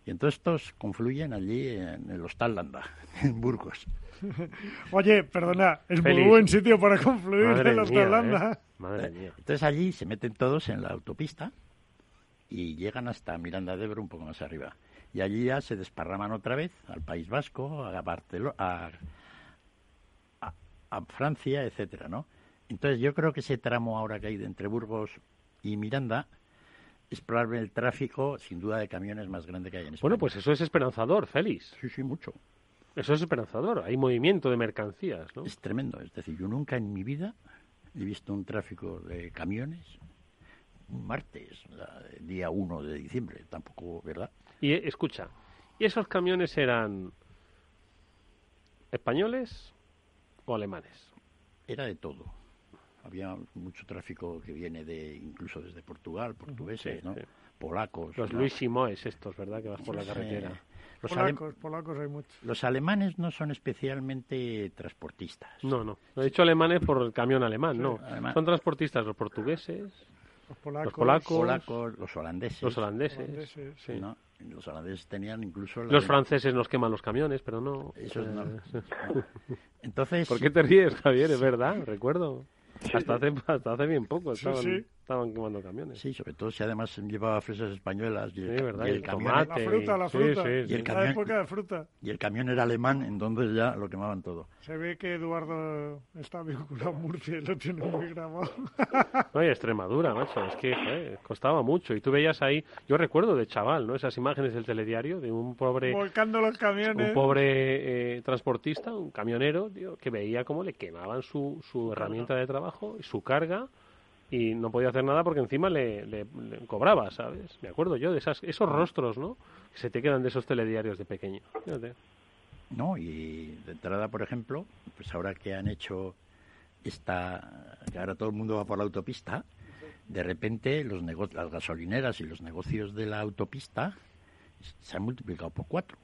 Y entonces estos confluyen allí en el Hostal Landa, en Burgos. Oye, perdona, es Feliz. muy buen sitio para confluir Madre en los mía, Holanda. ¿eh? Entonces allí se meten todos en la autopista y llegan hasta Miranda de Ebro un poco más arriba. Y allí ya se desparraman otra vez al País Vasco, a Barcelona, a, a- a Francia, etcétera, ¿no? Entonces yo creo que ese tramo ahora que hay de entre Burgos y Miranda es probablemente el tráfico, sin duda, de camiones más grande que hay en España. Bueno, pues eso es esperanzador, Félix. Sí, sí, mucho. Eso es esperanzador. Hay movimiento de mercancías, ¿no? Es tremendo. Es decir, yo nunca en mi vida he visto un tráfico de camiones un martes, día 1 de diciembre, tampoco, ¿verdad? Y eh, escucha, ¿y esos camiones eran españoles o alemanes? Era de todo. Había mucho tráfico que viene de incluso desde Portugal, portugueses, Sí, ¿no? sí. Polacos. Los ¿no? Luis Simoes estos, ¿verdad? Que vas por la carretera. Los, Polacos, polacos hay muchos. los alemanes no son especialmente transportistas. No, no. He dicho alemanes por el camión alemán, no. alemán. Son transportistas los portugueses, Los polacos. los polacos, polacos, los holandeses. los holandeses. Holandeses, sí. ¿no? Los holandeses tenían incluso... la- Los franceses nos queman los camiones, pero no. Esos no. Eh, Entonces... ¿Por qué te ríes, Javier? Es verdad, recuerdo. Hasta hace, hasta hace bien poco Sí, estaban, sí. Estaban quemando camiones. Sí, sobre todo si además llevaba fresas españolas y el, Sí, verdad, y el el camión... tomate. La fruta, la Sí, fruta. sí, Y el La camión, época de fruta. y el camión era alemán, entonces ya lo quemaban todo. Se ve que Eduardo está vinculado a Murcia y lo tiene muy grabado. No, y Extremadura, macho, es que joder, costaba mucho. Y tú veías ahí, yo recuerdo de chaval, ¿no? Esas imágenes del telediario de un pobre, Volcando los camiones. un pobre eh, transportista, un camionero, tío, que veía cómo le quemaban su, su herramienta de trabajo y su carga y no podía hacer nada porque encima le, cobraba, ¿sabes? Me acuerdo yo de esas, esos rostros, ¿no? Que se te quedan de esos telediarios de pequeño. No, y de entrada, por ejemplo, pues ahora que han hecho esta, que ahora todo el mundo va por la autopista, de repente los las gasolineras y los negocios de la autopista se han multiplicado por cuatro.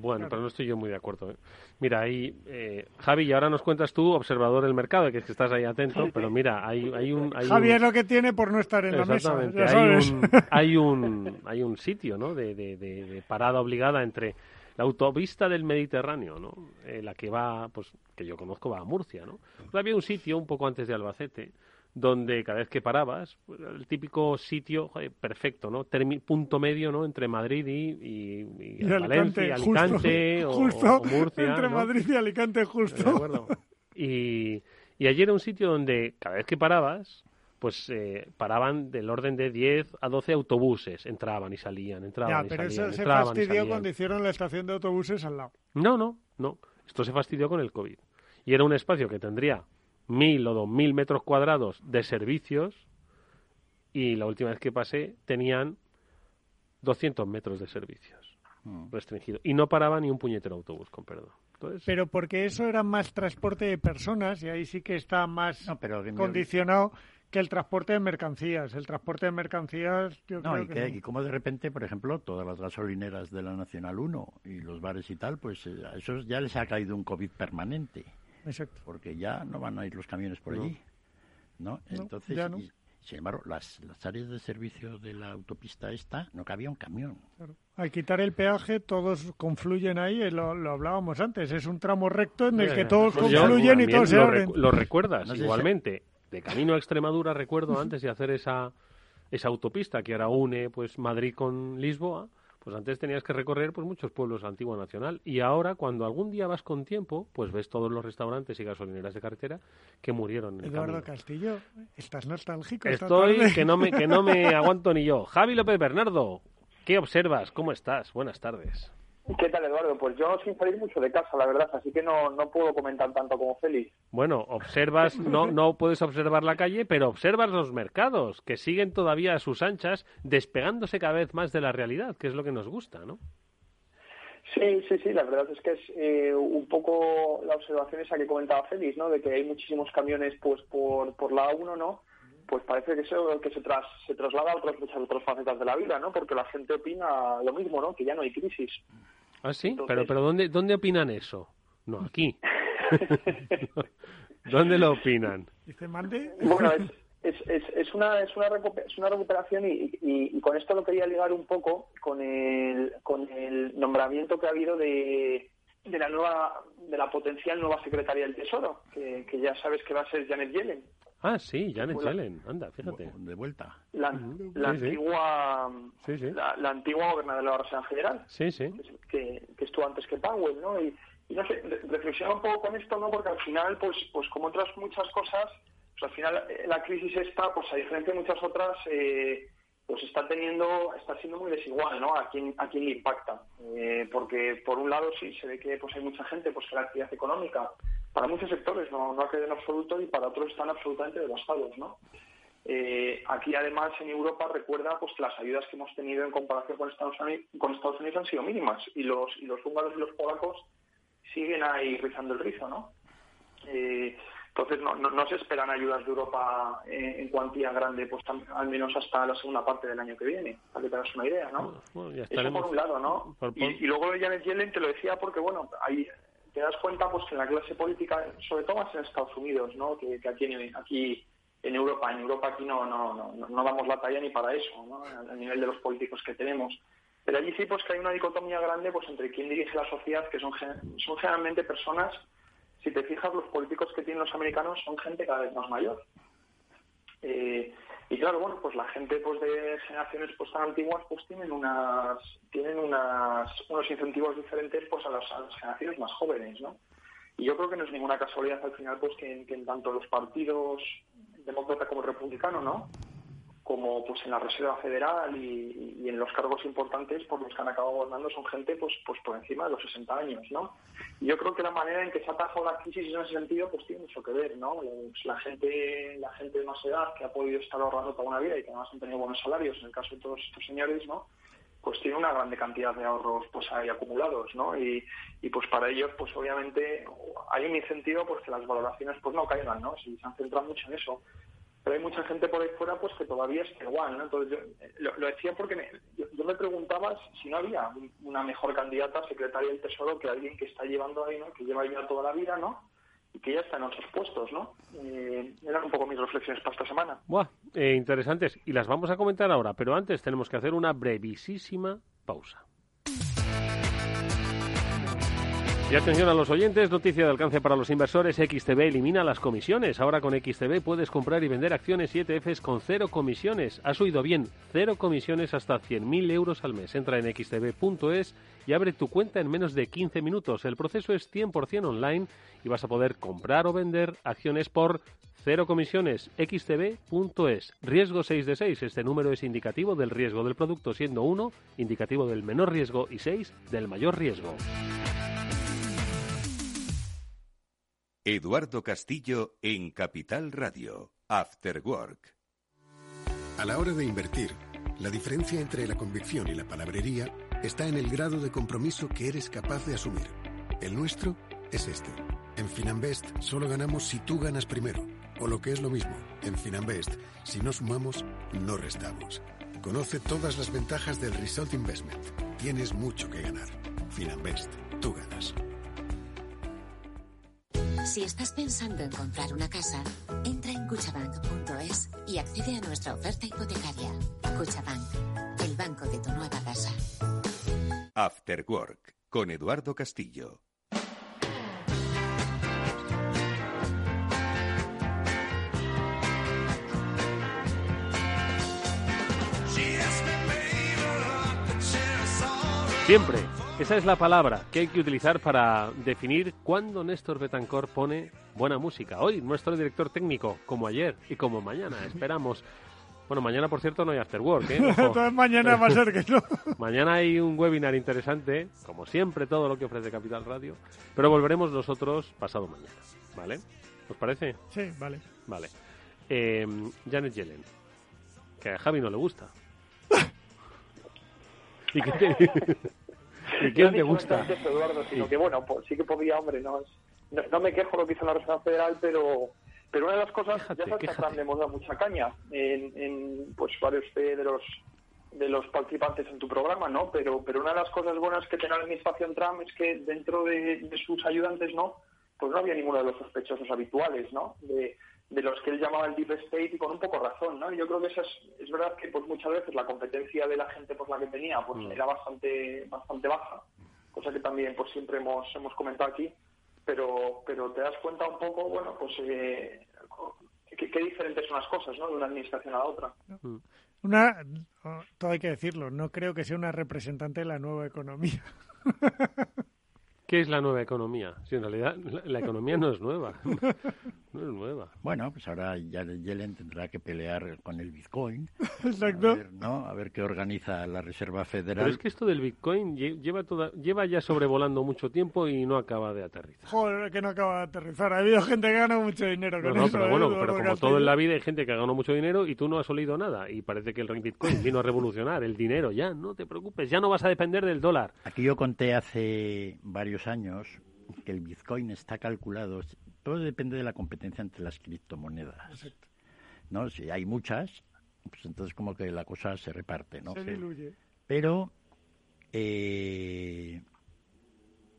Bueno, pero no estoy yo muy de acuerdo. ¿eh? Mira, ahí, eh, Javi, y ahora nos cuentas tú, observador del mercado, que es que estás ahí atento, pero mira, hay, hay un... Hay Javier un... lo que tiene por no estar en la mesa. Exactamente, hay un, hay un hay un sitio, ¿no? De, de- de- de parada obligada entre la autopista del Mediterráneo, ¿no? Eh, la que va, pues, que yo conozco va a Murcia, ¿no? Pues había un sitio un poco antes de Albacete donde cada vez que parabas, pues, el típico sitio joder, perfecto, ¿no? Termi- punto medio, ¿no? Entre Madrid y, y- y Y Valencia, Alicante, Alicante o, justo, o Murcia, entre ¿no? Madrid y Alicante, justo. De acuerdo. Y, y allí era un sitio donde cada vez que parabas, pues eh, paraban del orden de 10 a 12 autobuses. Entraban y salían, entraban Ya, y pero salían. eso se y fastidió cuando hicieron la estación de autobuses al lado. No, no, no. Esto se fastidió con el COVID. Y era un espacio que tendría mil o dos mil metros cuadrados de servicios y la última vez que pasé tenían 200 metros de servicios restringidos. Y no paraba ni un puñetero autobús, con perdón. Entonces, Pero porque eso era más transporte de personas y ahí sí que está más pero que- condicionado que el transporte de mercancías. El transporte de mercancías, yo No, creo y, que, que, no. y como de repente, por ejemplo, todas las gasolineras de la Nacional 1 y los bares y tal, pues eh, a esos ya les ha caído un COVID permanente. Exacto. Porque ya no van a ir los camiones por No. allí. ¿no? No, Entonces, ya no. y, sin embargo, las, las áreas de servicio de la autopista esta, no cabía un camión. Claro. Al quitar el peaje, todos confluyen ahí, eh, lo, lo hablábamos antes. Es un tramo recto en el que todos Pues yo confluyen y todos se lo, abren. recu- lo recuerdas No sé si- igualmente. De camino a Extremadura recuerdo antes de hacer esa, esa autopista que ahora une pues Madrid con Lisboa, pues antes tenías que recorrer pues muchos pueblos antigua nacional y ahora cuando algún día vas con tiempo, pues ves todos los restaurantes y gasolineras de carretera que murieron en el Eduardo camino. Castillo, estás nostálgico. esta Estoy tarde? que no me que no me aguanto ni yo. Javi López Bernardo, ¿qué observas? ¿Cómo estás? Buenas tardes. ¿Qué tal, Eduardo? Pues yo sin salir mucho de casa, la verdad, así que no, no puedo comentar tanto como Félix. Bueno, observas, no, no puedes observar la calle, pero observas los mercados, que siguen todavía a sus anchas, despegándose cada vez más de la realidad, que es lo que nos gusta, ¿no? Sí, sí, sí, la verdad es que es eh, un poco la observación esa que comentaba Félix, ¿no? De que hay muchísimos camiones pues por, por la A1, ¿no? Pues parece que eso que se, tras, se traslada a otras, muchas otras facetas de la vida, ¿no? Porque la gente opina lo mismo, ¿no? Que ya no hay crisis. Ah, sí, pero, pero ¿dónde, ¿dónde opinan eso? No, aquí. ¿Dónde lo opinan? Dice, mande. Bueno, es, es, es, es una, es, una es una recuperación y, y, y, con esto lo quería ligar un poco con el, con el nombramiento que ha habido de, de la nueva de la potencial nueva secretaria del Tesoro, que, que ya sabes que va a ser Janet Yellen. Ah, sí, Janet Yellen, anda, fíjate. De vuelta. La, la Sí, antigua Sí, sí. La, la antigua gobernadora de la Reserva Federal, Sí, sí. que, que estuvo antes que Powell, ¿no? Y, y no sé, re- reflexiona un poco con esto, ¿no? Porque al final, pues, pues como otras muchas cosas, pues al final eh, la crisis esta, pues a diferencia de muchas otras, eh, pues está teniendo, está siendo muy desigual, ¿no? A quién, a quién le impacta. Eh, porque por un lado sí se ve que pues hay mucha gente pues que la actividad económica, para muchos sectores no, no ha caído en absoluto y para otros están absolutamente devastados, ¿no? Eh, aquí además en Europa recuerda pues que las ayudas que hemos tenido en comparación con Estados Unidos, con Estados Unidos han sido mínimas y los y los húngaros y los polacos siguen ahí rizando el rizo, ¿no? Eh, entonces no, no, no se esperan ayudas de Europa en cuantía grande, pues tam- al menos hasta la segunda parte del año que viene, para que te hagas una idea, ¿no? Bueno, ya Eso por un lado, ¿no? por- Y, y luego Janet Yellen te lo decía porque, bueno, ahí te das cuenta pues que en la clase política, sobre todo más en Estados Unidos, ¿no? Que, aquí, en, Europa, en Europa aquí no, no, no, no- damos la talla ni para eso, ¿no? A nivel de los políticos que tenemos. Pero allí sí pues que hay una dicotomía grande pues entre quién dirige la sociedad, que son generalmente personas, si te fijas, los políticos que tienen los americanos son gente cada vez más mayor. Eh, y claro, bueno, pues la gente pues de generaciones pues tan antiguas pues tienen unas tienen unas unos incentivos diferentes pues a las, generaciones más jóvenes, ¿no? Y yo creo que no es ninguna casualidad al final pues que en tanto los partidos demócrata como republicano, ¿no? Como pues en la Reserva Federal y, y en los cargos importantes por los que han acabado gobernando son gente pues pues por encima de los 60 años, ¿no? Y yo creo que la manera en que se ha atajado la crisis en ese sentido pues tiene mucho que ver, ¿no? La gente la gente de más edad que ha podido estar ahorrando toda una vida y que además han tenido buenos salarios, en el caso de todos estos señores, ¿no? pues tiene una grande cantidad de ahorros pues ahí acumulados, ¿no? Y, y pues para ellos pues obviamente hay un incentivo pues que las valoraciones pues no caigan, ¿no? Si se han centrado mucho en eso pero hay mucha gente por ahí fuera pues que todavía está igual, ¿no? Entonces yo lo, decía porque me- yo, me preguntaba si no había un- una mejor candidata a secretaria del Tesoro que alguien que está llevando ahí, ¿no? Que lleva ya toda la vida, ¿no? Y que ya está en otros puestos, ¿no? Eh, eran un poco mis reflexiones para esta semana. Eh, interesantes. Y las vamos a comentar ahora, pero antes tenemos que hacer una brevísima pausa. Y atención a los oyentes, noticia de alcance para los inversores, XTB elimina las comisiones. Ahora con XTB puedes comprar y vender acciones y ETFs con cero comisiones. Has oído bien, cero comisiones hasta 100.000 euros al mes. Entra en xtb.es y abre tu cuenta en menos de 15 minutos. El proceso es 100% online y vas a poder comprar o vender acciones por cero comisiones. xtb.es. Riesgo 6 de 6. Este número es indicativo del riesgo del producto, siendo 1 indicativo del menor riesgo y 6 del mayor riesgo. Eduardo Castillo en Capital Radio, After Work. A la hora de invertir, la diferencia entre la convicción y la palabrería está en el grado de compromiso que eres capaz de asumir. El nuestro es este. En Finanbest solo ganamos si tú ganas primero. O lo que es lo mismo, en Finanbest, si no sumamos, no restamos. Conoce todas las ventajas del Result Investment. Tienes mucho que ganar. Finanbest, tú ganas. Si estás pensando en comprar una casa, entra en cuchabank.es y accede a nuestra oferta hipotecaria. Cuchabank, el banco de tu nueva casa. After Work con Eduardo Castillo. Siempre. Esa es la palabra que hay que utilizar para definir cuándo Néstor Betancor pone buena música. Hoy, nuestro director técnico, como ayer y como mañana, esperamos. Bueno, mañana, por cierto, no hay After Work, ¿eh? Entonces mañana va a ser que no. Mañana hay un webinar interesante, como siempre, todo lo que ofrece Capital Radio, pero volveremos nosotros pasado mañana, ¿vale? ¿Os parece? Sí, vale. Vale. Eh, Janet Yellen, que a Javi no le gusta. ¿Y qué te, ¿y quién no te gusta? eso, Eduardo, sino que bueno, pues sí que podía, hombre, no, es- no, no me quejo lo que hizo la Reserva Federal, pero pero una de las cosas, ya sabes que quéjate. Trump le hemos dado mucha caña en, en pues varios de de los de los participantes en tu programa, ¿no? Pero, pero una de las cosas buenas que tiene la administración Trump es que dentro de, de sus ayudantes, ¿no? Pues no había ninguno de los sospechosos habituales, ¿no? De, de los que él llamaba el deep state y con un poco razón, ¿no? Yo creo que eso es, es verdad que pues muchas veces la competencia de la gente por la que tenía pues Mm. era bastante bastante baja, cosa que también pues siempre hemos hemos comentado aquí, pero pero te das cuenta un poco, bueno, pues eh, qué, qué diferentes son las cosas, ¿no? De una administración a la otra. Una, oh, todo hay que decirlo, no creo que sea una representante de la nueva economía. ¿Qué es la nueva economía? Si en realidad la, la economía no es nueva. No es nueva. Bueno, pues ahora ya Yellen tendrá que pelear con el Bitcoin. Exacto. A ver, ¿no? A ver qué organiza la Reserva Federal. Pero es que esto del Bitcoin lle- lleva, toda, lleva ya sobrevolando mucho tiempo y no acaba de aterrizar. Joder, que no acaba de aterrizar. Ha habido gente que gana mucho dinero No, con no, eso. pero ¿eh, bueno, pero como todo en la vida hay gente que ha ganado mucho dinero y tú no has olido nada. Y parece que el Bitcoin vino a revolucionar el dinero. Ya, no te preocupes, ya no vas a depender del dólar. Aquí yo conté hace varios años que el Bitcoin está calculado, todo depende de la competencia entre las criptomonedas. ¿no? Si hay muchas, pues entonces como que la cosa se reparte, ¿no? Se diluye. Pero eh,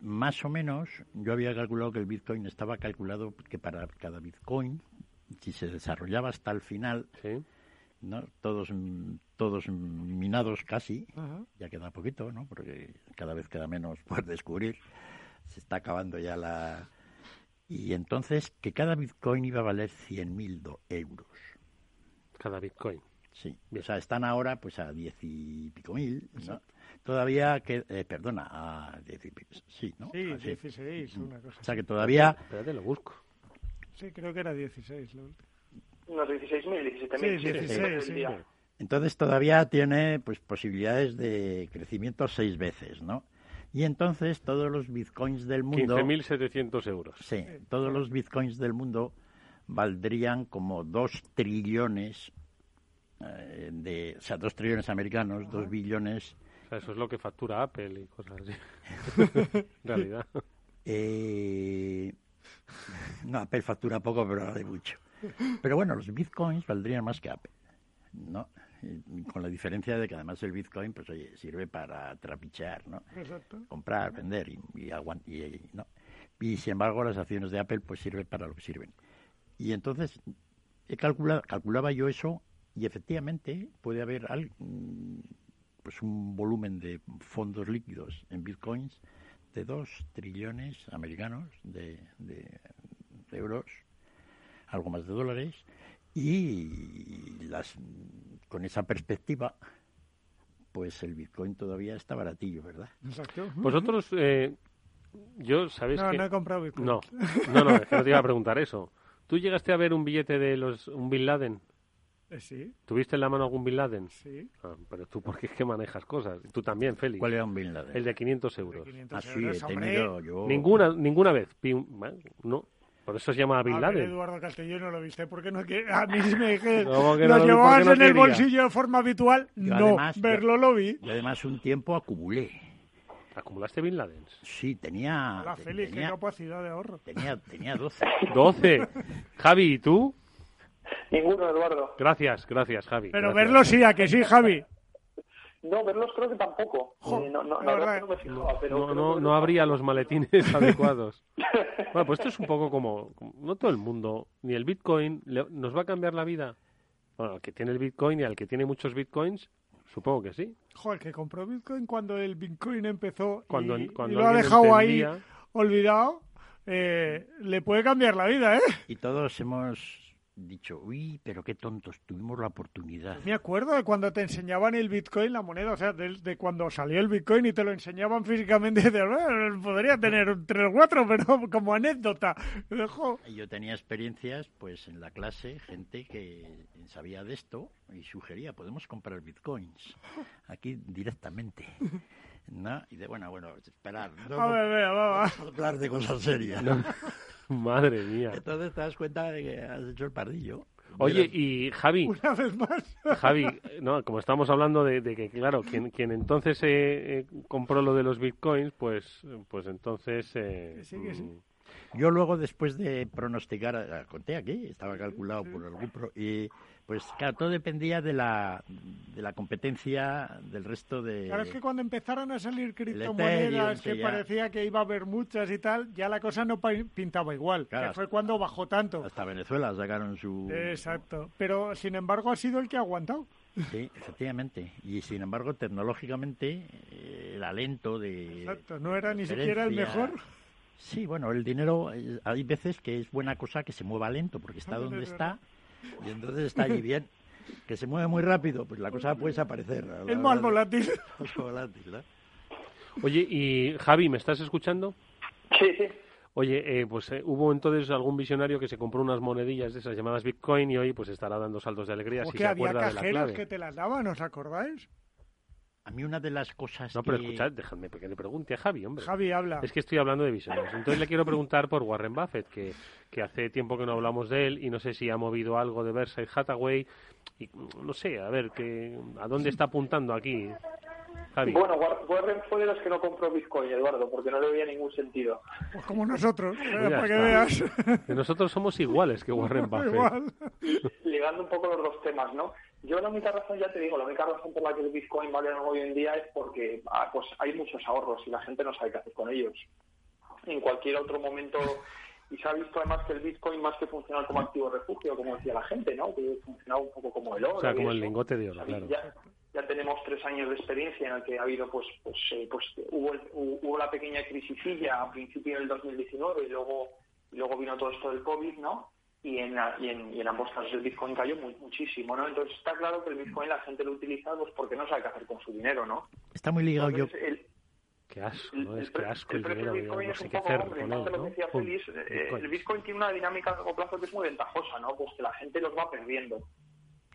más o menos yo había calculado que el Bitcoin estaba calculado que para cada Bitcoin, si se desarrollaba hasta el final, ¿no? todos mm, todos minados casi, Ajá. ya queda poquito, ¿no? Porque cada vez queda menos por descubrir. Se está acabando ya la... Y entonces que cada Bitcoin iba a valer 100.000 do- euros. Cada Bitcoin. Sí. O sea, están ahora pues a 10 y pico mil, ¿no? Todavía que... eh, perdona, a 10 y pico... Sí, ¿no? Sí, Ah, 16, una cosa O sea así. que todavía... Espérate, lo busco. Sí, creo que era 16. la última. Unos 16.000, 17.000. Sí, 16, sí. Entonces todavía tiene pues posibilidades de crecimiento seis veces, ¿no? Y entonces todos los bitcoins del mundo... 15.700 euros. Sí, todos los bitcoins del mundo valdrían como dos trillones eh, de, o sea, dos trillones americanos, dos billones. O sea, eso es lo que factura Apple y cosas así. en realidad. Eh, no, Apple factura poco, pero vale mucho. Pero bueno, los bitcoins valdrían más que Apple, ¿no? Con la diferencia de que además el bitcoin, pues oye, sirve para trapichear, ¿no? Exacto. comprar, vender y, y, y- no. y sin embargo las acciones de Apple pues sirven para lo que sirven. Y entonces he calculado, calculaba yo eso y efectivamente puede haber al- pues un volumen de fondos líquidos en bitcoins de dos trillones americanos de, de- de euros, algo más de dólares, y las con esa perspectiva pues el bitcoin todavía está baratillo, ¿verdad? Exacto. Vosotros, eh, yo, ¿sabéis No, que...? no he comprado Bitcoin. No, no, no, es que no te iba a preguntar eso. ¿Tú llegaste a ver un billete de los un Bin Laden? Eh, sí, ¿Tuviste en la mano algún Bin Laden? sí. Ah, pero tú, porque es que manejas cosas. Tú también, Félix. ¿Cuál era un Bin Laden? El de 500 euros. 500 Ah, sí, he tenido yo... Ninguna, ninguna vez. no. Por eso se llama Bin A ver, Laden. Eduardo Castillo no lo viste porque no que a mí sí me dije ¿Cómo que lo no llevabas no en el bolsillo de forma habitual Yo no además- verlo lo vi Y además un tiempo acumulé. ¿Acumulaste Bin Laden? Sí, tenía... la te- Félix qué tenía, capacidad de ahorro tenía, tenía 12. 12. Javi, ¿y tú? Ninguno, Eduardo. Gracias, gracias, Javi. pero gracias. verlo sí a que sí Javi No, verlos creo que tampoco. Eh, no, no, de la verdad verdad. que no me fijaba, pero No, creo no, que no verlos habría los maletines adecuados. Bueno, pues esto es un poco como, no todo el mundo, ni el Bitcoin le- nos va a cambiar la vida. Bueno, al que tiene el Bitcoin y al que tiene muchos Bitcoins, supongo que sí. joder que compró Bitcoin cuando el Bitcoin empezó Cuando- y, cuando y lo ha dejado ahí olvidado eh, le puede cambiar la vida eh Y todos hemos dicho, uy, pero qué tontos, tuvimos la oportunidad. Me acuerdo de cuando te enseñaban el Bitcoin, la moneda, o sea, de, de cuando salió el Bitcoin y te lo enseñaban físicamente, de, "Eh, podría tener un 3 o 4, pero como anécdota. Jo, Y Yo tenía experiencias, pues en la clase, gente que sabía de esto y sugería, podemos comprar bitcoins aquí directamente. ¿No? Y de, bueno, bueno, esperar. no- A ver, vea, va, va. vamos a hablar de cosas serias. Madre mía. Entonces te das cuenta de que has hecho el pardillo. Oye, Mira, y Javi, Una vez más. Javi, no, como estamos hablando de, de que, claro, quien, quien entonces eh, eh, compró lo de los bitcoins, pues, pues entonces... eh, Que sí, que sí. Yo luego, después de pronosticar, eh, conté aquí, estaba calculado por algún... Pro, y pues claro, todo dependía de la, de la competencia del resto de... Claro, es que cuando empezaron a salir criptomonedas, que ya. parecía que iba a haber muchas y tal, ya la cosa no pintaba igual. Claro, que fue cuando bajó tanto. Hasta Venezuela sacaron su... Exacto. Pero, sin embargo, ha sido el que ha aguantado. Sí, efectivamente. Y sin embargo, tecnológicamente eh, era lento de... Exacto. No era ni siquiera el mejor. Sí, bueno, el dinero, eh, hay veces que es buena cosa que se mueva lento, porque está Es donde está y entonces está allí bien. Que se mueve muy rápido, pues la cosa puede desaparecer. Es más volátil. más volátil, ¿no? Oye, y Javi, ¿me estás escuchando? Sí, sí. Oye, eh, pues eh, hubo entonces algún visionario que se compró unas monedillas de esas llamadas Bitcoin y hoy pues estará dando saltos de alegría si Porque se había acuerda de la cajeros que te las daban, ¿os acordáis? A mí una de las cosas No, pero que... escuchad, déjame que le pregunte a Javi, hombre. Javi habla. Es que estoy hablando de visionarios. Entonces le quiero preguntar por Warren Buffett, que, que hace tiempo que no hablamos de él y no sé si ha movido algo de Versailles Hathaway. Y, no sé, a ver, que, ¿a dónde está apuntando aquí? Javi. Bueno, War- Warren fue de los que no compró Bitcoin, Eduardo, porque no le veía ningún sentido. Pues como nosotros, eh, Pues ya para que veas. Nosotros somos iguales que Warren Buffett. Igual. ligando un poco los dos temas, ¿no? Yo la única razón, ya te digo, la única razón por la que el Bitcoin vale algo hoy en día es porque ah, pues hay muchos ahorros y la gente no sabe qué hacer con ellos. En cualquier otro momento, y se ha visto además que el Bitcoin más que funcionar como activo refugio, como decía la gente, ¿no? Que funcionaba un poco como el oro. O sea, como el lingote de oro, claro. Ya, ya tenemos tres años de experiencia en el que ha habido, pues, pues, eh, pues hubo, hubo la pequeña crisisilla a principio del 2019 y luego, y luego vino todo esto del COVID, ¿no? Y en, la- y en, y en ambos casos el Bitcoin cayó muy- muchísimo, ¿no? Entonces está claro que el Bitcoin la gente lo utiliza pues porque no sabe qué hacer con su dinero, ¿no? Está muy ligado yo... Entonces, el, Qué asco, ¿no? Es que asco el el precio dinero, del Bitcoin no es sé un qué poco, hacer hombre, con más él, de lo ¿no? que decía Pum, eh, el Bitcoin tiene una dinámica a largo plazo que es muy ventajosa, ¿no? Pues que la gente los va perdiendo.